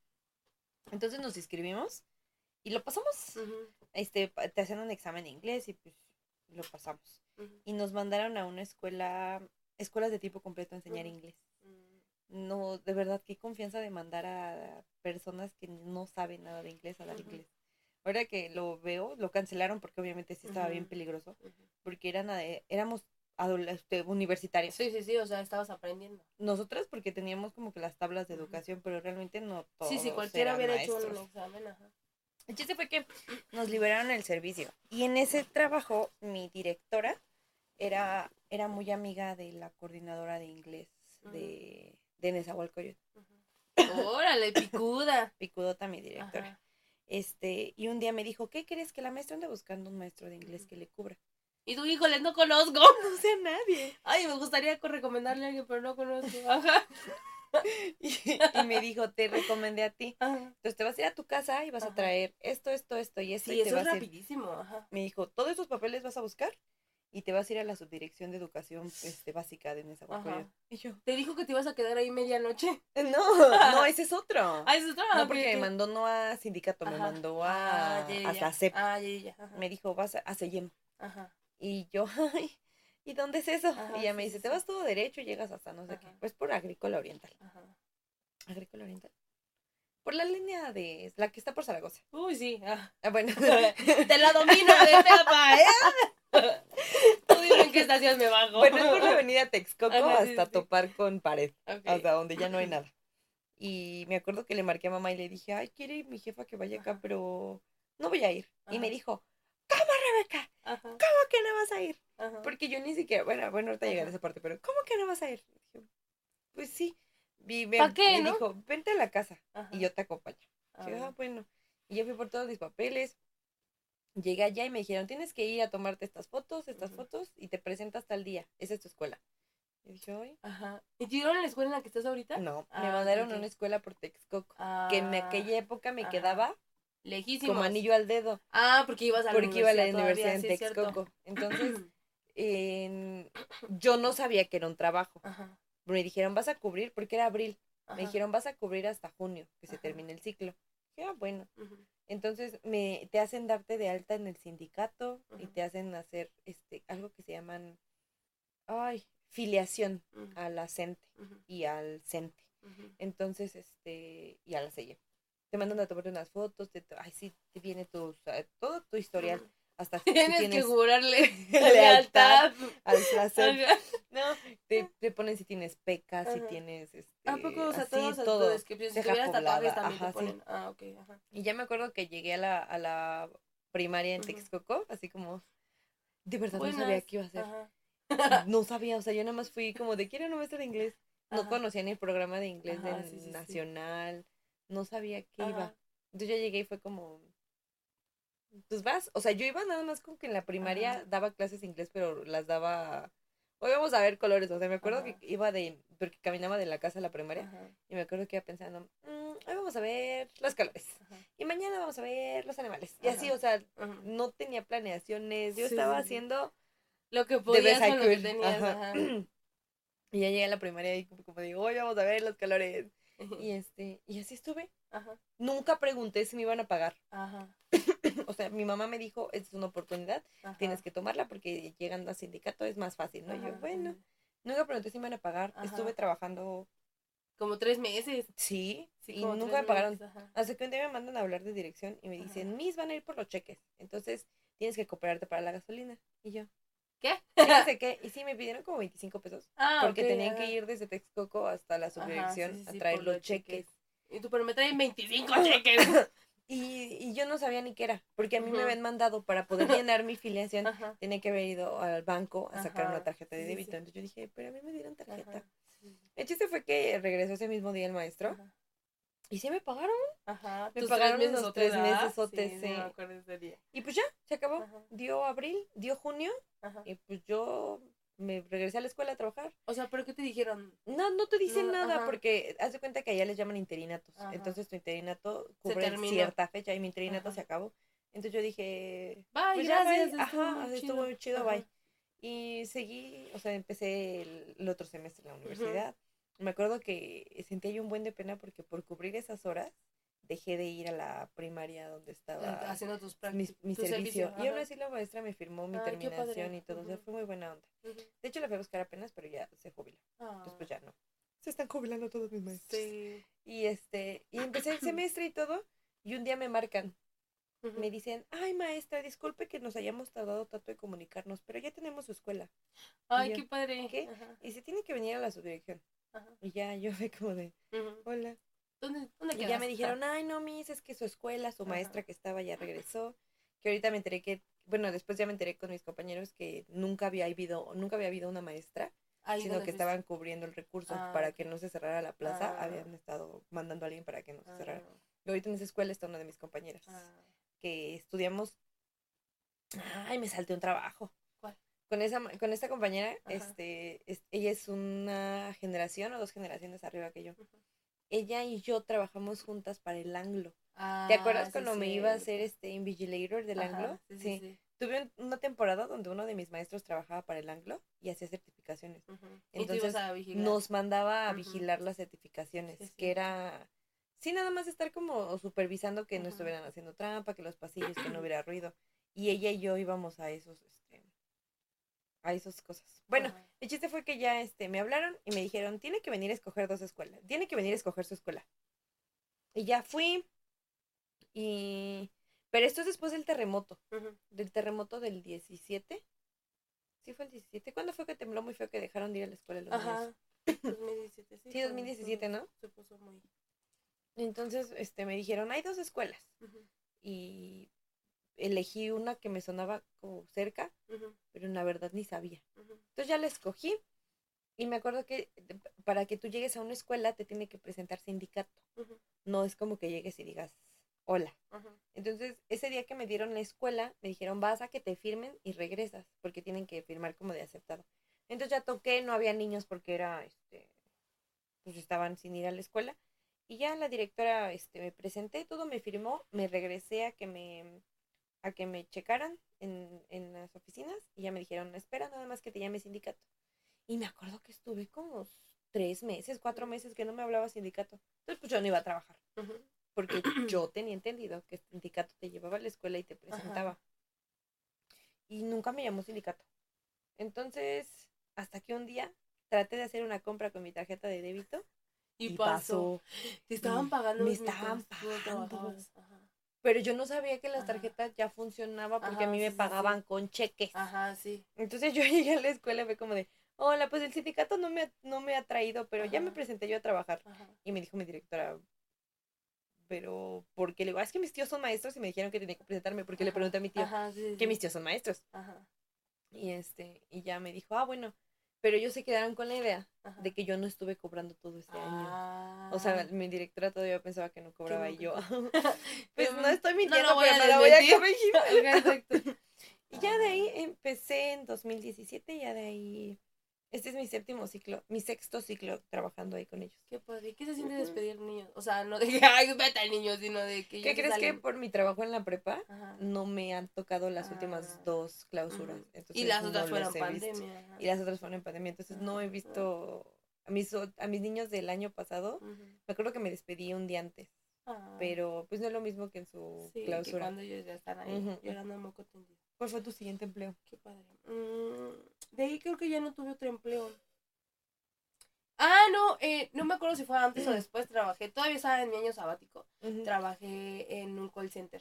Entonces nos inscribimos y lo pasamos. Este, te hacían un examen de inglés y pues lo pasamos. Y nos mandaron a una escuela, escuelas de tipo completo a enseñar inglés. Mm. No, de verdad, qué confianza de mandar a personas que no saben nada de inglés a dar inglés. Ahora que lo veo, lo cancelaron porque obviamente sí estaba bien peligroso, porque eran, éramos este, universitarios. Sí, sí, sí, o sea, estabas aprendiendo. Nosotras porque teníamos como que las tablas de educación, pero realmente no todos Sí, sí, cualquiera hubiera hecho un examen, ajá. El chiste fue que nos liberaron el servicio. Y en ese trabajo, mi directora era, era muy amiga de la coordinadora de inglés de, de Nezahualcóyotl. Órale, picuda. Picudota, mi directora. Este, y un día me dijo, ¿qué crees? Que la maestra anda buscando un maestro de inglés que le cubra. Y tú, híjole, no conozco. No sé a nadie. Ay, me gustaría recomendarle a alguien, pero no conozco. Ajá. y, me dijo, te recomendé a ti. Entonces te vas a ir a tu casa y vas a traer esto, esto, esto y esto. Sí, y eso es rapidísimo. Ajá. Me dijo, todos esos papeles vas a buscar y te vas a ir a la subdirección de educación este, básica de Nezahualcóyotl. Y yo, ¿te dijo que te ibas a quedar ahí medianoche? No, no, ese es otro. Ah, ese es otro. No, porque me mandó no a sindicato, me mandó a, ah, a CEP. Ah, ya, ya. Me dijo, vas a, a Ajá. Y yo, ay, ¿y dónde es eso? y ella me dice, te vas todo derecho y llegas hasta no sé qué. Pues por Agrícola Oriental. Ajá. ¿Agrícola Oriental? Por la línea de la que está por Zaragoza. Uy, sí. Ah, bueno. Te la domino de pepa, ¿eh? Tú dime en qué estación me bajo. Bueno, es por la avenida Texcoco hasta topar con pared. Hasta donde ya no hay nada. Y me acuerdo que le marqué a mamá y le dije, ay, quiere mi jefa que vaya acá, pero no voy a ir. Y me dijo, ¿cómo, Rebeca? ¿Cómo que no vas a ir? Porque yo ni siquiera, bueno, bueno, ahorita llegaré a esa parte, pero ¿cómo que no vas a ir? Dije, pues sí. Y me, dijo, vente a la casa y yo te acompaño. Ah, ah, bueno. Y yo fui por todos mis papeles. Llegué allá y me dijeron, tienes que ir a tomarte estas fotos, estas fotos, y te presentas tal día. Esa es tu escuela. Y dije. Ajá. ¿Y te dieron la escuela en la que estás ahorita? No, me ah, mandaron a una escuela por Texcoco. que en aquella época me quedaba lejísimo. Como anillo al dedo. Ah, porque ibas a la porque iba a la universidad en Texcoco. Entonces, yo no sabía que era un trabajo. Ajá me dijeron, vas a cubrir, porque era abril, me dijeron, vas a cubrir hasta junio, que se termine el ciclo. Dije, ah, bueno. Entonces me, te hacen darte de alta en el sindicato y te hacen hacer este algo que se llaman, ay, filiación a la CENTE y al CENTE. Entonces, este, y a la CELLE. Te mandan a tomarte unas fotos, te, ay, sí, te viene tu, todo tu historial hasta tienes, tienes que jurarle lealtad al placer. No, te, te, ponen si tienes pecas, si tienes este, ¿A poco? O sea, así, todo. descripciones. Si tuvieras tatuajes también ajá, te ponen. Sí. Ah, ok, ajá. Y ya me acuerdo que llegué a la, a la primaria en Texcoco, así como, de verdad no sabía qué iba a hacer. No sabía, o sea, yo nada más fui como de, quiero una maestra de inglés. No conocía ni el programa de inglés de nacional, no sabía qué iba. Entonces ya llegué y fue como, pues vas, o sea, yo iba nada más con que en la primaria daba clases de inglés, pero las daba, hoy vamos a ver colores, o sea, me acuerdo que iba de, porque caminaba de la casa a la primaria, y me acuerdo que iba pensando, mm, hoy vamos a ver los colores, y mañana vamos a ver los animales, y así, o sea, no tenía planeaciones, yo estaba haciendo lo que podías con lo que tenías, y ya llegué a la primaria y como digo, hoy vamos a ver los colores, y este, y así estuve, Ajá. Nunca pregunté si me iban a pagar. Ajá. o sea, mi mamá me dijo, es una oportunidad, tienes que tomarla porque llegando al sindicato es más fácil, ¿no? yo, bueno, nunca pregunté si me iban a pagar. Estuve trabajando como tres meses. Sí, y nunca me pagaron. Hasta que un día me mandan a hablar de dirección y me dicen, mis van a ir por los cheques. Entonces tienes que cooperarte para la gasolina. Y yo, ¿qué? qué. Y sí, me pidieron como 25 pesos. Ah, porque tenían que ir desde Texcoco hasta la subdirección a traer los cheques. Y tú, pero me traen 25 cheques. Y, y, yo no sabía ni qué era, porque a mí me habían mandado para poder llenar mi filiación, tenía que haber ido al banco a sacar una tarjeta de débito. Entonces yo dije, pero a mí me dieron tarjeta. El chiste fue que regresó ese mismo día el maestro. Y sí me pagaron. Ajá. Me pagaron los tres meses o sí, Y pues ya, se acabó. Dio abril, dio junio. Y pues yo me regresé a la escuela a trabajar. O sea, ¿pero qué te dijeron? No, no te dicen nada porque haz de cuenta que allá les llaman interinatos. Entonces tu interinato cubre cierta fecha y mi interinato se acabó. Entonces yo dije, bye, pues gracias, ajá, estuvo muy chido, bye. Y seguí, o sea, empecé el, otro semestre en la universidad. Me acuerdo que sentía yo un buen de pena porque por cubrir esas horas dejé de ir a la primaria donde estaba haciendo tus mi, mi servicio. y aún así la maestra me firmó mi terminación y todo, o sea, fue muy buena onda. De hecho la fui a buscar apenas, pero ya se jubiló. Entonces pues ya no. Se están jubilando todos mis maestros. Sí. Y este, y empecé el semestre y todo, y un día me marcan. Me dicen, ay maestra, disculpe que nos hayamos tardado tanto en comunicarnos, pero ya tenemos su escuela. Ay, qué padre. ¿Qué? Y se tiene que venir a la subdirección. Y ya yo fui como de, hola. ¿Dónde, dónde Y ya me dijeron, ay, no, Miss, es que su escuela, su maestra que estaba ya regresó. Que ahorita me enteré que, bueno, después ya me enteré con mis compañeros que nunca había habido, nunca había habido una maestra, sino que estaban cubriendo el recurso ah, para que no se cerrara la plaza. Ah. Habían estado mandando a alguien para que no se cerrara. Ah. Y ahorita en esa escuela está una de mis compañeras que estudiamos. Ay, me salté un trabajo. Con esa, con esta compañera, este, ella es una generación o dos generaciones arriba que yo. Ella y yo trabajamos juntas para el anglo. ¿Te acuerdas ah, cuando me iba a hacer este Invigilator del anglo? Sí, Tuve una temporada donde uno de mis maestros trabajaba para el anglo y hacía certificaciones. Entonces nos mandaba a vigilar las certificaciones, que era sí nada más estar como supervisando que no estuvieran haciendo trampa, que los pasillos, que no hubiera ruido. Y ella y yo íbamos a esos a esas cosas. Bueno, el chiste fue que ya este, me hablaron y me dijeron, tiene que venir a escoger dos escuelas, tiene que venir a escoger su escuela. Y ya fui y... Pero esto es después del terremoto, del terremoto del 17. ¿Sí fue el 17? ¿Cuándo fue que tembló muy feo que dejaron de ir a la escuela los Ajá. 2017, sí. Sí, 2017, ¿no? Se puso muy... Entonces, este, me dijeron, hay dos escuelas. Y elegí una que me sonaba como cerca, pero en la verdad ni sabía. Entonces ya la escogí y me acuerdo que para que tú llegues a una escuela te tiene que presentar sindicato. No es como que llegues y digas hola. Entonces ese día que me dieron la escuela me dijeron vas a que te firmen y regresas porque tienen que firmar como de aceptado. Entonces ya toqué, no había niños porque era, este, pues estaban sin ir a la escuela. Y ya la directora, este, me presenté, todo me firmó, me regresé a que me a que me checaran en, en las oficinas y ya me dijeron, espera nada más que te llame sindicato. Y me acuerdo que estuve como tres meses, cuatro meses que no me hablaba sindicato. Entonces pues yo no iba a trabajar. Porque yo tenía entendido que el sindicato te llevaba a la escuela y te presentaba. Y nunca me llamó sindicato. Entonces, hasta que un día traté de hacer una compra con mi tarjeta de débito. Y, pasó. Te estaban pagando. Me estaban pagando. Pero yo no sabía que las tarjetas ya funcionaban porque a mí me pagaban con cheques. Ajá, sí. Entonces yo llegué a la escuela y fue como de, hola, pues el sindicato no me, no me ha traído, pero ya me presenté yo a trabajar. Y me dijo mi directora, pero porque le digo, ah, es que mis tíos son maestros y me dijeron que tenía que presentarme porque le pregunté a mi tío que mis tíos son maestros. Ajá. Y este, y ya me dijo, ah, bueno, pero ellos se quedaron con la idea de que yo no estuve cobrando todo este año. O sea, ah. mi directora todavía pensaba que no cobraba y yo. pues no estoy mintiendo, pero no la voy a corregir. Exacto. y ya de ahí empecé en 2017, ya de ahí este es mi séptimo ciclo, mi sexto ciclo trabajando ahí con ellos. Qué padre. ¿Qué se siente despedir niños? O sea, no de que, ay, vete al niño, sino de que... ¿Qué crees que por mi trabajo en la prepa no me han tocado las últimas ah. dos clausuras? y las otras fueron pandemia. Y las otras fueron pandemia. Entonces no he visto a mis, a mis niños del año pasado. Me acuerdo que me despedí un día antes. Ah. Pero pues no es lo mismo que en su sí, clausura. Que cuando ellos ya están ahí llorando moco tendido. ¿Cuál fue tu siguiente empleo? Qué padre. Mm, de ahí creo que ya no tuve otro empleo. Ah, no, eh, no me acuerdo si fue antes o después. Trabajé, todavía estaba en mi año sabático. Trabajé en un call center.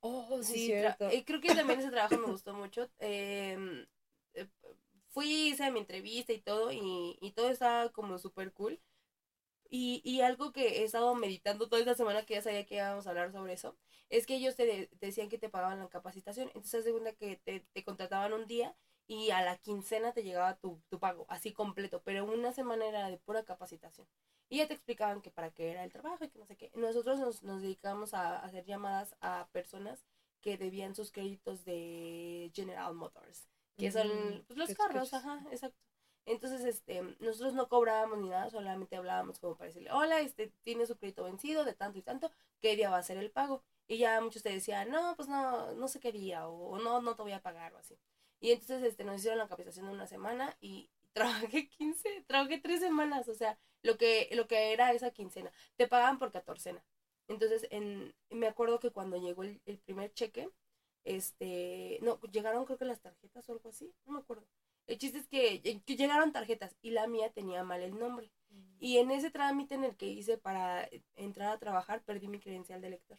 Oh, sí, cierto. Eh, creo que también ese trabajo me gustó mucho. Em, eh, fui, hice mi entrevista y todo, y, y todo estaba como súper cool. Y, y algo que he estado meditando toda esta semana, que ya sabía que íbamos a hablar sobre eso, es que ellos te, decían que te pagaban la capacitación. Entonces, segunda que te, te, contrataban un día y a la quincena te llegaba tu, tu pago, así completo, pero una semana era de pura capacitación. Y ya te explicaban que para qué era el trabajo y que no sé qué. Nosotros nos, nos dedicamos a hacer llamadas a personas que debían sus créditos de General Motors, que son mm, pues, los carros, ajá, exacto. Entonces, este, nosotros no cobrábamos ni nada, solamente hablábamos como para decirle, hola, este, tiene su crédito vencido de tanto y tanto, ¿qué día va a ser el pago? Y ya muchos te decían, no, pues no, no sé qué día, o, no, no te voy a pagar, o así. Y entonces, este, nos hicieron la capacitación de una semana y trabajé 15, trabajé tres semanas, o sea, lo que, lo que era esa quincena. Te pagaban por catorcena. Entonces, en, me acuerdo que cuando llegó el, el primer cheque, este, no, llegaron creo que las tarjetas o algo así, no me acuerdo. El chiste es que, llegaron tarjetas y la mía tenía mal el nombre. Mm. Y en ese trámite en el que hice para entrar a trabajar, perdí mi credencial de lector.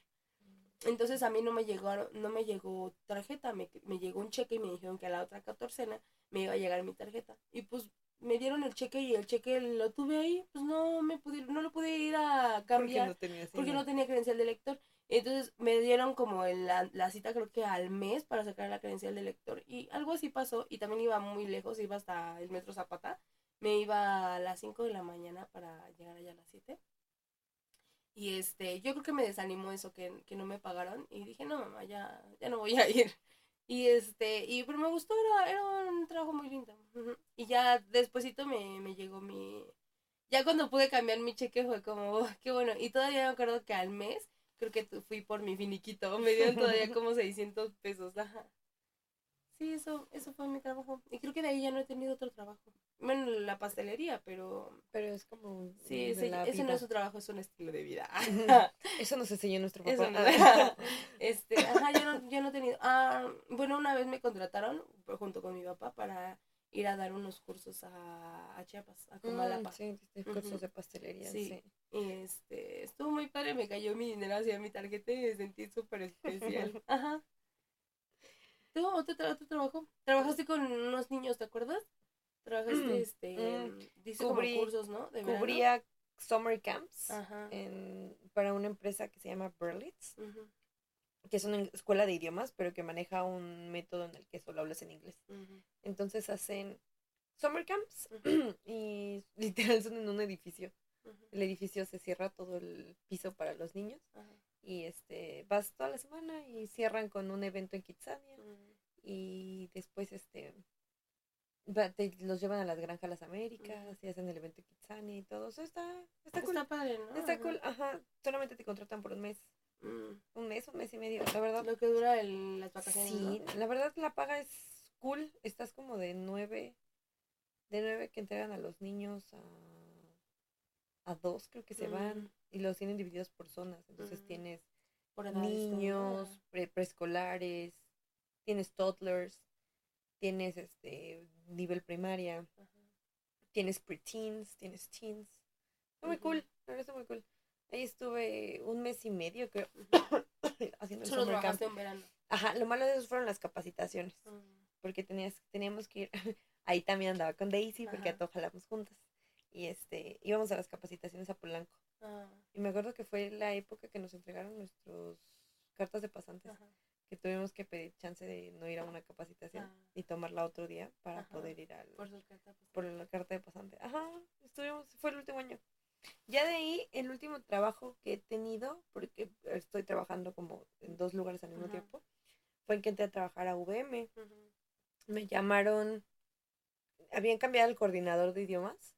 Entonces a mí no me llegó, no me llegó tarjeta, me, me, llegó un cheque y me dijeron que a la otra catorcena me iba a llegar mi tarjeta. Y pues me dieron el cheque y el cheque lo tuve ahí, pues no me pude, no lo pude ir a cambiar porque no tenía, porque no tenía credencial de lector. Entonces me dieron como la, la, cita creo que al mes para sacar la credencial de lector y algo así pasó y también iba muy lejos, iba hasta el metro Zapata, me iba a las 5 de la mañana para llegar allá a las 7. Y este, yo creo que me desanimó eso que, que no me pagaron y dije, no mamá, ya, ya no voy a ir. Y este, y pero me gustó, era, era un trabajo muy lindo. Y ya despuesito me, me llegó mi, ya cuando pude cambiar mi cheque fue como, oh, qué bueno. Y todavía me acuerdo que al mes, creo que fui por mi finiquito, me dieron todavía como 600 pesos, ajá. Sí, eso, eso fue mi trabajo. Y creo que de ahí ya no he tenido otro trabajo. Bueno, la pastelería, pero... Pero es como... Sí, sí ese no es su trabajo, es un estilo de vida. Eso nos enseñó nuestro papá. este, ajá, yo no, yo no he tenido... Ah, bueno, una vez me contrataron junto con mi papá para ir a dar unos cursos a, a Chiapas, a Comalapa. Mm, sí, cursos de pastelería, sí. Y este, estuvo muy padre, me cayó mi dinero hacia mi tarjeta y me sentí súper especial. Ajá. ¿Tú otro, otro trabajo? ¿Trabajaste con unos niños, te acuerdas? Trabajaste, mm, este, mm, dice cursos, ¿no? cubría summer camps para una empresa que se llama Berlitz, que es una escuela de idiomas, pero que maneja un método en el que solo hablas en inglés. Entonces hacen summer camps y literal son en un edificio. El edificio se cierra todo el piso para los niños y este vas toda la semana y cierran con un evento en Kitsania y después este te los llevan a las granjas Las Américas y hacen el evento Kitsani y todo. Eso está, está cool. Está padre, ¿no? Está cool, ajá. Solamente te contratan por un mes. Mm. Un mes, un mes y medio, la verdad. Lo que dura el, las vacaciones. Sí, la verdad la paga es cool. Estás como de nueve, de nueve que entregan a los niños a, a dos, creo que se van. Mm. Y los tienen divididos por zonas. Entonces mm. tienes por niños, preescolares, tienes toddlers tienes este nivel primaria, tienes preteens, tienes teens. Está muy cool, la verdad está muy cool. Ahí estuve un mes y medio, creo, haciendo el Solo camp. en verano. Ajá, lo malo de eso fueron las capacitaciones, mm. porque tenías, teníamos que ir, ahí también andaba con Daisy, porque a todos jalamos juntas, y este, íbamos a las capacitaciones a Polanco. Ah. Y me acuerdo que fue la época que nos entregaron nuestros cartas de pasantes que tuvimos que pedir chance de no ir a una capacitación ah. y tomarla otro día para poder ir al por, por, la carta de pasante. Ajá, estuvimos, fue el último año. Ya de ahí, el último trabajo que he tenido, porque estoy trabajando como en dos lugares al mismo tiempo, fue en que entré a trabajar a VM. Me llamaron, habían cambiado el coordinador de idiomas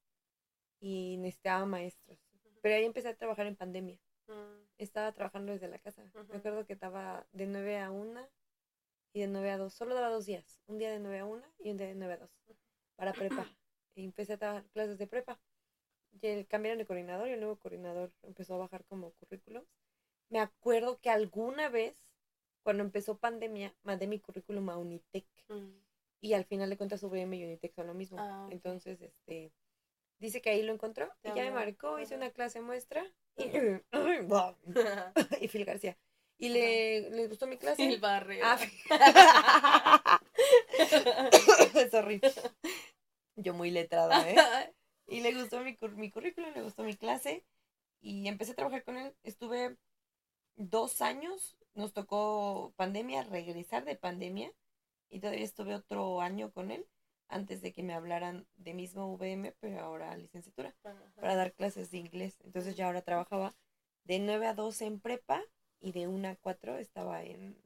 y necesitaba maestros. Pero ahí empecé a trabajar en pandemia. Mm estaba trabajando desde la casa. Me acuerdo que estaba de 9 a 1 y de 9 a 2. Solo daba dos días. Un día de 9 a 1 y un día de 9 a 2. Para prepa. Y empecé a dar clases de prepa. Y el, cambiaron de coordinador y el nuevo coordinador empezó a bajar como currículums. Me acuerdo que alguna vez, cuando empezó pandemia, mandé mi currículum a Unitec. Mm. Y al final de cuentas UVM y Unitec son lo mismo. Ah, Entonces, este, dice que ahí lo encontró. y ya me marcó, hice una clase muestra y Phil García. Y le, le gustó mi clase. El barrio. Ah, Sorry. Yo muy letrada, ¿eh? Y le gustó mi, mi currículum, le gustó mi clase. Y empecé a trabajar con él. Estuve dos años. Nos tocó pandemia, regresar de pandemia. Y todavía estuve otro año con él antes de que me hablaran de mismo VM, pero ahora licenciatura, para dar clases de inglés. Entonces ya ahora trabajaba de 9 a 12 en prepa y de 1 a 4 estaba en,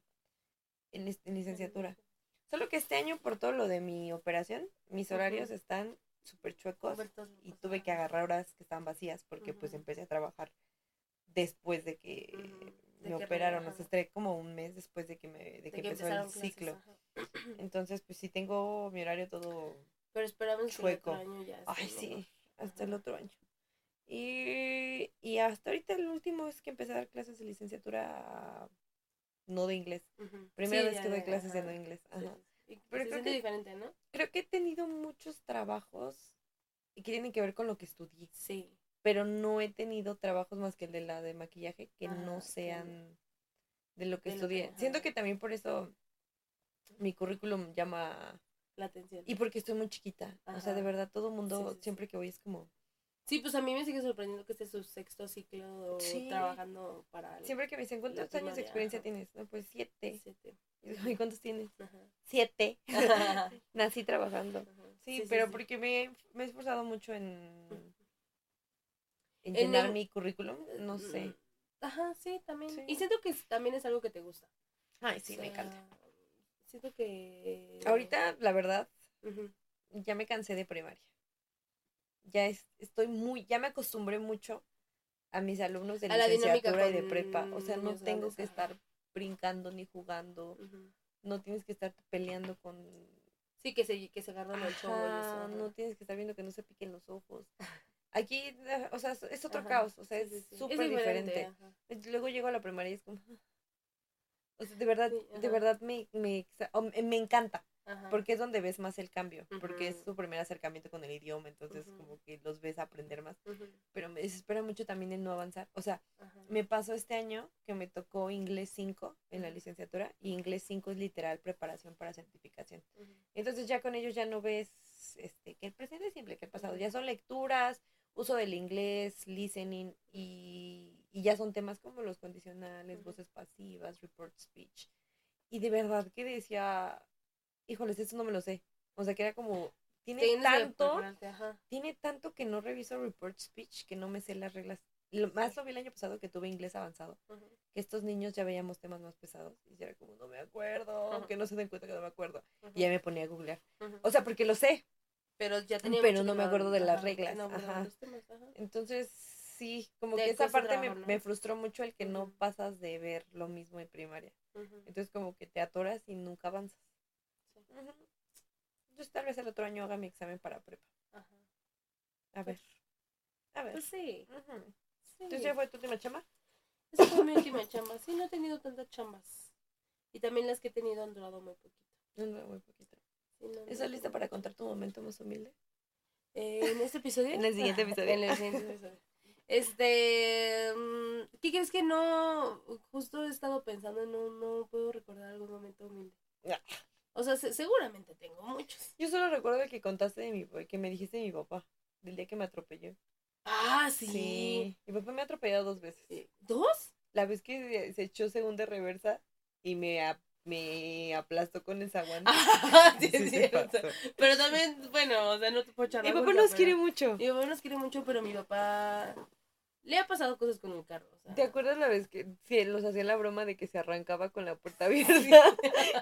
en, licenciatura. Solo que este año, por todo lo de mi operación, mis horarios están súper chuecos y tuve que agarrar horas que estaban vacías porque pues empecé a trabajar después de que me operaron, o sea, estaré como un mes después de que me de, que, empezó el ciclo. Entonces, pues sí tengo mi horario todo Pero esperamos chueco. el otro año ya. Ay, sí, hasta el otro año. Y, y hasta ahorita el último es que empecé a dar clases de licenciatura no de inglés. Primera vez que doy clases de no inglés. Ajá. Pero creo que, diferente, ¿no? Creo que he tenido muchos trabajos que tienen que ver con lo que estudié. Sí pero no he tenido trabajos más que el de la de maquillaje que no sean de lo que estudié. Siento que también por eso mi currículum llama la atención. Y porque estoy muy chiquita. O sea, de verdad, todo el mundo, siempre que voy es como... Sí, pues a mí me sigue sorprendiendo que este es su sexto ciclo trabajando para... Siempre que me dicen, ¿cuántos años de experiencia tienes? No, pues siete. Siete. ¿Y cuántos tienes? Siete. Nací trabajando. Sí, pero porque me, me, he esforzado mucho en, en, llenar mi currículum, no sé. Ajá, sí, también. Y siento que también es algo que te gusta. Ay, sí, me encanta. Siento que... Ahorita, la verdad, ya me cansé de primaria. Ya estoy muy, ya me acostumbré mucho a mis alumnos de licenciatura y de prepa. O sea, no tengo que estar brincando ni jugando. No tienes que estar peleando con... Sí, que se, que se agarran el chongo. No tienes que estar viendo que no se piquen los ojos. Aquí, eh, o sea, es otro caos, o sea, es súper diferente. Luego llego a la primaria y es como... O sea, de verdad, de verdad me, me, me encanta. Porque es donde ves más el cambio, porque es su primer acercamiento con el idioma, entonces como que los ves aprender más. Pero me desespera mucho también el no avanzar. O sea, me pasó este año que me tocó inglés 5 en la licenciatura y inglés 5 es literal preparación para certificación. Entonces ya con ellos ya no ves este que el presente es simple, que el pasado ya son lecturas, uso del inglés, listening y, y ya son temas como los condicionales, voces pasivas, report speech. Y de verdad que decía, híjoles, eso no me lo sé. O sea, que era como, tiene tanto, tiene tanto que no reviso report speech que no me sé las reglas. Lo, más lo vi el año pasado que tuve inglés avanzado, que estos niños ya veíamos temas más pesados y era como, no me acuerdo, que no se den cuenta que no me acuerdo. Y ya me ponía a googlear. O sea, porque lo sé. Pero ya tenía Pero no me acuerdo de las reglas. Entonces, sí, como que esa parte me, me, frustró mucho el que no pasas de ver lo mismo en primaria. Entonces, como que te atoras y nunca avanzas. Entonces tal vez el otro año haga mi examen para prepa. Ajá. A ver. A ver. Pues sí. Entonces ya fue tu última chamba. Esa fue mi última chamba. Sí, no he tenido tantas chambas. Y también las que he tenido han durado muy poquito. Han durado muy poquito. ¿Estás lista para contar tu momento más humilde? Eh, ¿En este episodio? en el siguiente episodio. en el siguiente episodio. Este, mm, ¿qué crees que no? Justo he estado pensando, no, no puedo recordar algún momento humilde. Ah. O sea, seguramente tengo muchos. Yo solo recuerdo que contaste de mi que me dijiste de mi papá, del día que me atropelló. Ah, sí. Mi papá me ha atropellado dos veces. ¿Dos? La vez que se echó segunda reversa y me, me aplastó con esa guante. Ah, sí, sí, Pero también, bueno, o sea, no te puedo echar Mi papá nos quiere mucho. Mi papá nos quiere mucho, pero mi papá le ha pasado cosas con el carro. ¿Te acuerdas la vez que sí, nos hacían la broma de que se arrancaba con la puerta abierta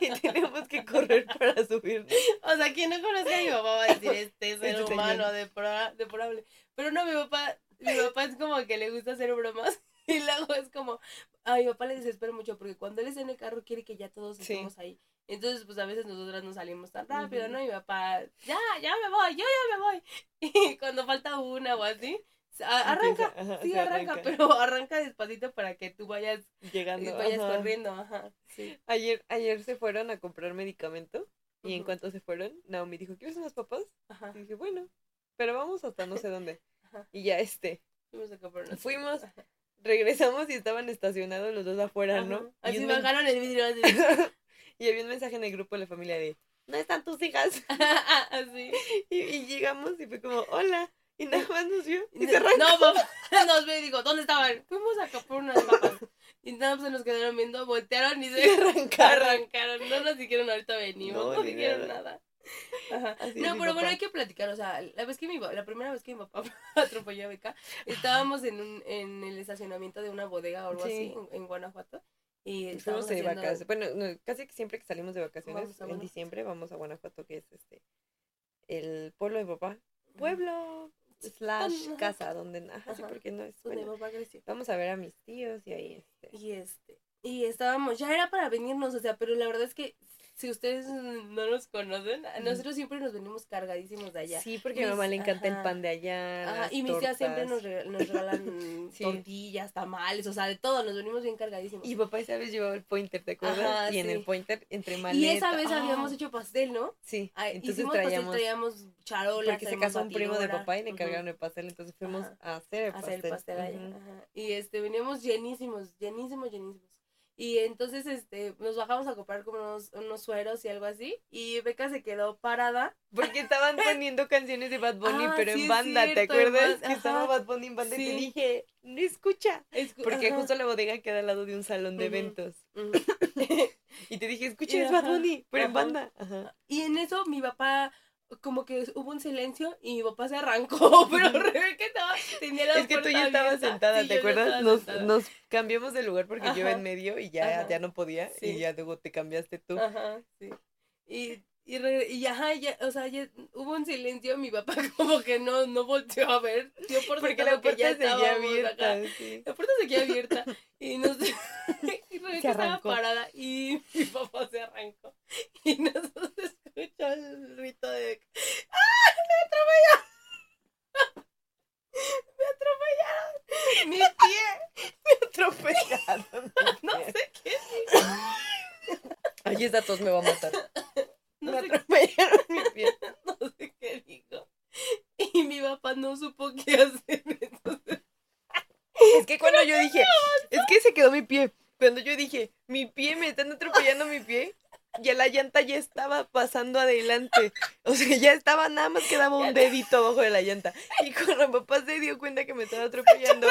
y teníamos que correr para subir? O sea, quien no conozca a mi papá va a decir este ser este humano deplorable. Pero no, mi papá, mi papá es como que le gusta hacer bromas y luego es como, a mi papá le desespera mucho porque cuando él está en el carro quiere que ya todos estemos ahí. Entonces, pues a veces nosotras no salimos tan rápido, ¿no? Y mi papá, ya, ya me voy, yo ya me voy. Y cuando falta una o así, Arranca, sí, arranca, pero arranca despacito para que tú vayas llegando, vayas corriendo, ajá, sí. Ayer, ayer se fueron a comprar medicamento y en cuanto se fueron, Naomi dijo, ¿quieres unas papas? Ajá. Y dije, bueno, pero vamos hasta no sé dónde. Y ya este. Fuimos a comprar unas Fuimos, regresamos y estaban estacionados los dos afuera, ¿no? Así y bajaron el vidrio. y había un mensaje en el grupo de la familia de, ¿no están tus hijas? Así. y, y llegamos y fue como, hola. Y nada más nos vio y se arrancó. No, papá, nos vio y dijo, ¿dónde estaban? Fuimos a comprar unas papas. Y nada más se nos quedaron viendo, voltearon y se arrancaron. arrancaron. No nos dijeron ahorita venimos, no, dijeron nada. Ajá. no, pero bueno, hay que platicar, o sea, la vez que mi la primera vez que mi papá atropelló a Beca, estábamos en un, en el estacionamiento de una bodega o algo así, en, Guanajuato. Y fuimos de vacaciones. Bueno, casi siempre que salimos de vacaciones en diciembre vamos a Guanajuato, que es este el pueblo de papá. Pueblo slash casa donde ajá, sí porque no es bueno, vamos a ver a mis tíos y ahí este y este y estábamos ya era para venirnos o sea pero la verdad es que si ustedes no nos conocen, nosotros siempre nos venimos cargadísimos de allá. Sí, porque a mi mamá le encanta el pan de allá. Ajá, y mis tías siempre nos, regalan tortillas, tamales, o sea, de todo, nos venimos bien cargadísimos. Y papá esa vez llevaba el pointer, ¿te acuerdas? y en el pointer, entre maletas. Y esa vez habíamos ¡ah! hecho pastel, ¿no? Sí, entonces traíamos, pastel, traíamos charolas. Porque se casó un primo de papá y le encargaron el pastel, entonces fuimos a hacer el pastel. Hacer el pastel allá. Ajá. Y este, veníamos llenísimos, llenísimos, llenísimos. Y entonces, este, nos bajamos a comprar como unos, unos sueros y algo así. Y Beca se quedó parada. Porque estaban poniendo canciones de Bad Bunny, ah, pero en banda, ¿te acuerdas? Que estaba Bad Bunny en banda y te dije, no escucha. Porque justo la bodega queda al lado de un salón de eventos. y te dije, escucha, es Bad Bunny, pero en banda. Y en eso mi papá como que hubo un silencio y mi papá se arrancó, pero Rebeca estaba, tenía la Es que tú ya estabas sentada, ¿te acuerdas? Nos, nos, cambiamos de lugar porque yo iba en medio y ya, ya no podía y ya luego te cambiaste tú. Ajá, sí. Y, y, y ajá, ya, o sea, ya hubo un silencio, mi papá como que no, no volteó a ver, dio por porque la puerta seguía abierta. Sí. La puerta seguía abierta y nos... y Rebeca estaba parada y mi papá se arrancó y nosotros escuchó el grito de ¡Ah! ¡Me atropellaron! ¡Me atropellaron! ¡Mi pie! ¡Me atropellaron! no sé qué. Ay, esa tos me va a matar. me atropellaron mi pie. No sé qué dijo. Y mi papá no supo qué hacer. Entonces... Es que cuando yo dije, es que se quedó mi pie. Cuando yo dije, mi pie, me están atropellando mi pie, ya la llanta ya estaba pasando adelante. O sea, ya estaba, nada más quedaba un dedito abajo de la llanta. Y cuando papá se dio cuenta que me estaba atropellando,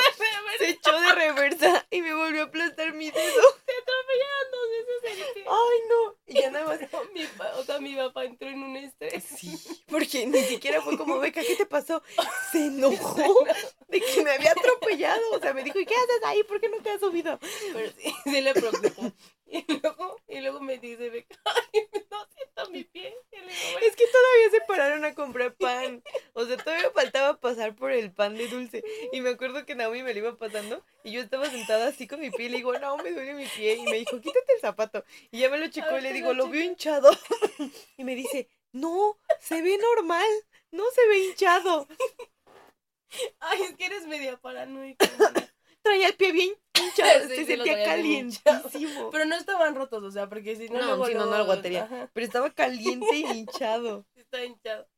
se echó de reversa y me volvió a aplastar mi dedo. Se atropellaron dos veces Ay, no. Y ya nada más. Mi o sea, mi papá entró en un estrés. Sí, porque ni siquiera fue como, Beca, ¿qué te pasó? Se enojó de que me había atropellado. O sea, me dijo, ¿y qué haces ahí? ¿Por qué no te has subido? Pero sí, se le preocupó. Y luego, y luego me dice, ay, no siento mi pie. es que todavía se pararon a comprar pan. O sea, todavía faltaba pasar por el pan de dulce. Y me acuerdo que Naomi me lo iba pasando y yo estaba sentada así con mi pie y le digo, no, me duele mi pie. Y me dijo, quítate el zapato. Y ya me lo checó y le digo, lo veo hinchado. Y me dice, no, se ve normal, no se ve hinchado. Ay, es que eres media paranoica. Traía el pie bien hinchado, se sentía calientísimo. Pero no estaban rotos, o sea, porque si no, no, si no, no lo aguantaría. Pero estaba caliente y hinchado. Está hinchado.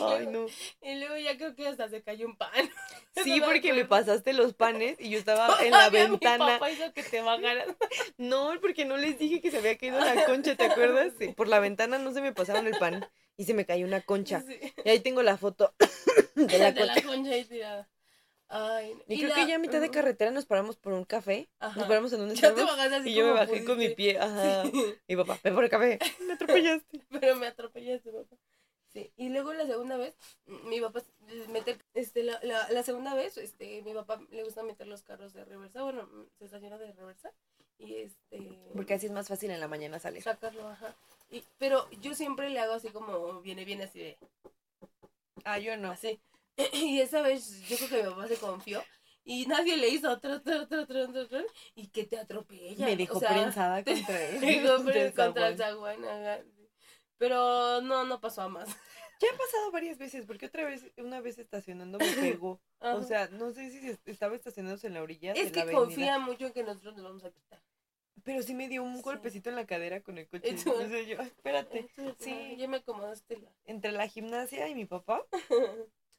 Ay, no. Y luego ya creo que hasta se cayó un pan. Sí, porque me pasaste los panes y yo estaba en la ventana. Mi papá hizo que te bajaras. No, porque no les dije que se había caído la concha, ¿te acuerdas? Por la ventana no se me pasaron el pan y se me cayó una concha. Y ahí tengo la foto de la, de la concha ahí tirada. Ay, y, creo que ya a mitad de carretera nos paramos por un café. Nos paramos en un Starbucks. Y yo me bajé con mi pie. Ajá. Y papá, ven por el café. Me atropellaste. Pero me atropellaste, papá. Sí. Y luego la segunda vez, mi papá mete, este, la, la, la, segunda vez, este, mi papá le gusta meter los carros de reversa, bueno, se estaciona de reversa. Y este. Porque así es más fácil en la mañana salir. Sacarlo, ajá. Y, pero yo siempre le hago así como viene, viene así de. Ah, yo no. Así. Y esa vez yo creo que mi papá se confió y nadie le hizo otro, otro, otro, otro, otro, y que te atropella. Me dejó prensada contra él. Me contra el zaguán. Pero no, no pasó a más. Ya ha pasado varias veces, porque otra vez, una vez estacionando me pegó. O sea, no sé si estaba estacionándose en la orilla. Es que confía mucho en que nosotros nos vamos a quitar. Pero sí me dio un golpecito en la cadera con el coche. Entonces yo, espérate. sí, ya me acomodaste. La... Entre la gimnasia y mi papá.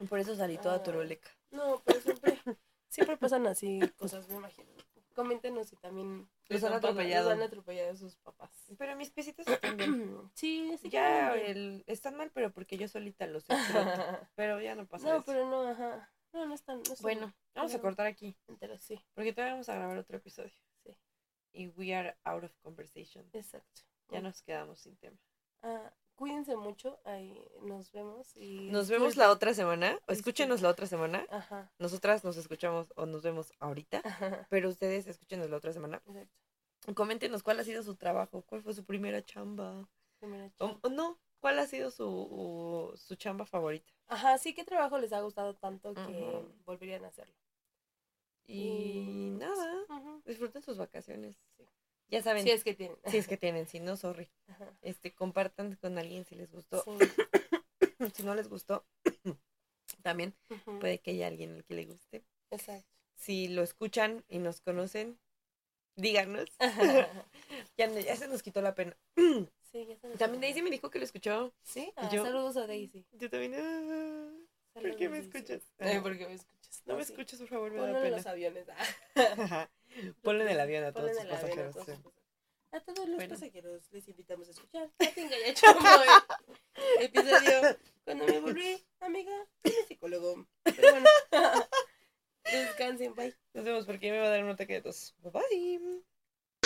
Por eso salí toda ah, turoleca. No, pero siempre, siempre pasan así cosas, me imagino. Coméntenos si también los han atropellado. han atropellado sus papás. Pero mis piecitos están bien. sí, sí. Ya el, están mal, pero porque yo solita los he Pero ya no pasa No, pero no, ajá. No, no están. No bueno, vamos a cortar aquí. Entero, sí. Porque todavía vamos a grabar otro episodio. Sí. Y we are out of conversation. Exacto. Ya nos quedamos sin tema. Ah, cuídense mucho, ahí nos vemos y nos vemos la otra semana, o escúchenos la otra semana. Ajá. Nosotras nos escuchamos o nos vemos ahorita, pero ustedes escúchenos la otra semana. Exacto. Coméntenos cuál ha sido su trabajo, cuál fue su primera chamba. Primera chamba. O, no, cuál ha sido su, su chamba favorita. Ajá, sí, qué trabajo les ha gustado tanto que volverían a hacerlo. Y, nada, disfruten sus vacaciones. Sí. Ya saben. Si es que tienen. Si es que tienen, si no, sorry. Este, compartan con alguien si les gustó. si no les gustó, también puede que haya alguien al que le guste. Exacto. Si lo escuchan y nos conocen, díganos. ya, ya, se nos quitó la pena. sí, ya se nos También Daisy me dijo que lo escuchó. Sí, ah, saludos a Daisy. Yo también. Ah, ¿Por qué me escuchas? ¿Por qué me escuchas? No, ah, me escuches, por favor, me Ponlo da pena. en los aviones. Ah. En el avión a todos tus pasajeros. A todos los pasajeros les invitamos a escuchar. Tengo ya hecho episodio. Cuando me volví, amiga, soy psicólogo. Pero bueno. Descansen, bye. Nos vemos porque me va a dar un ataque de tos. Bye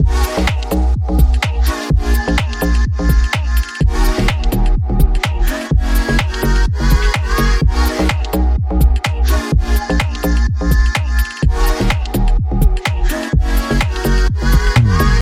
bye.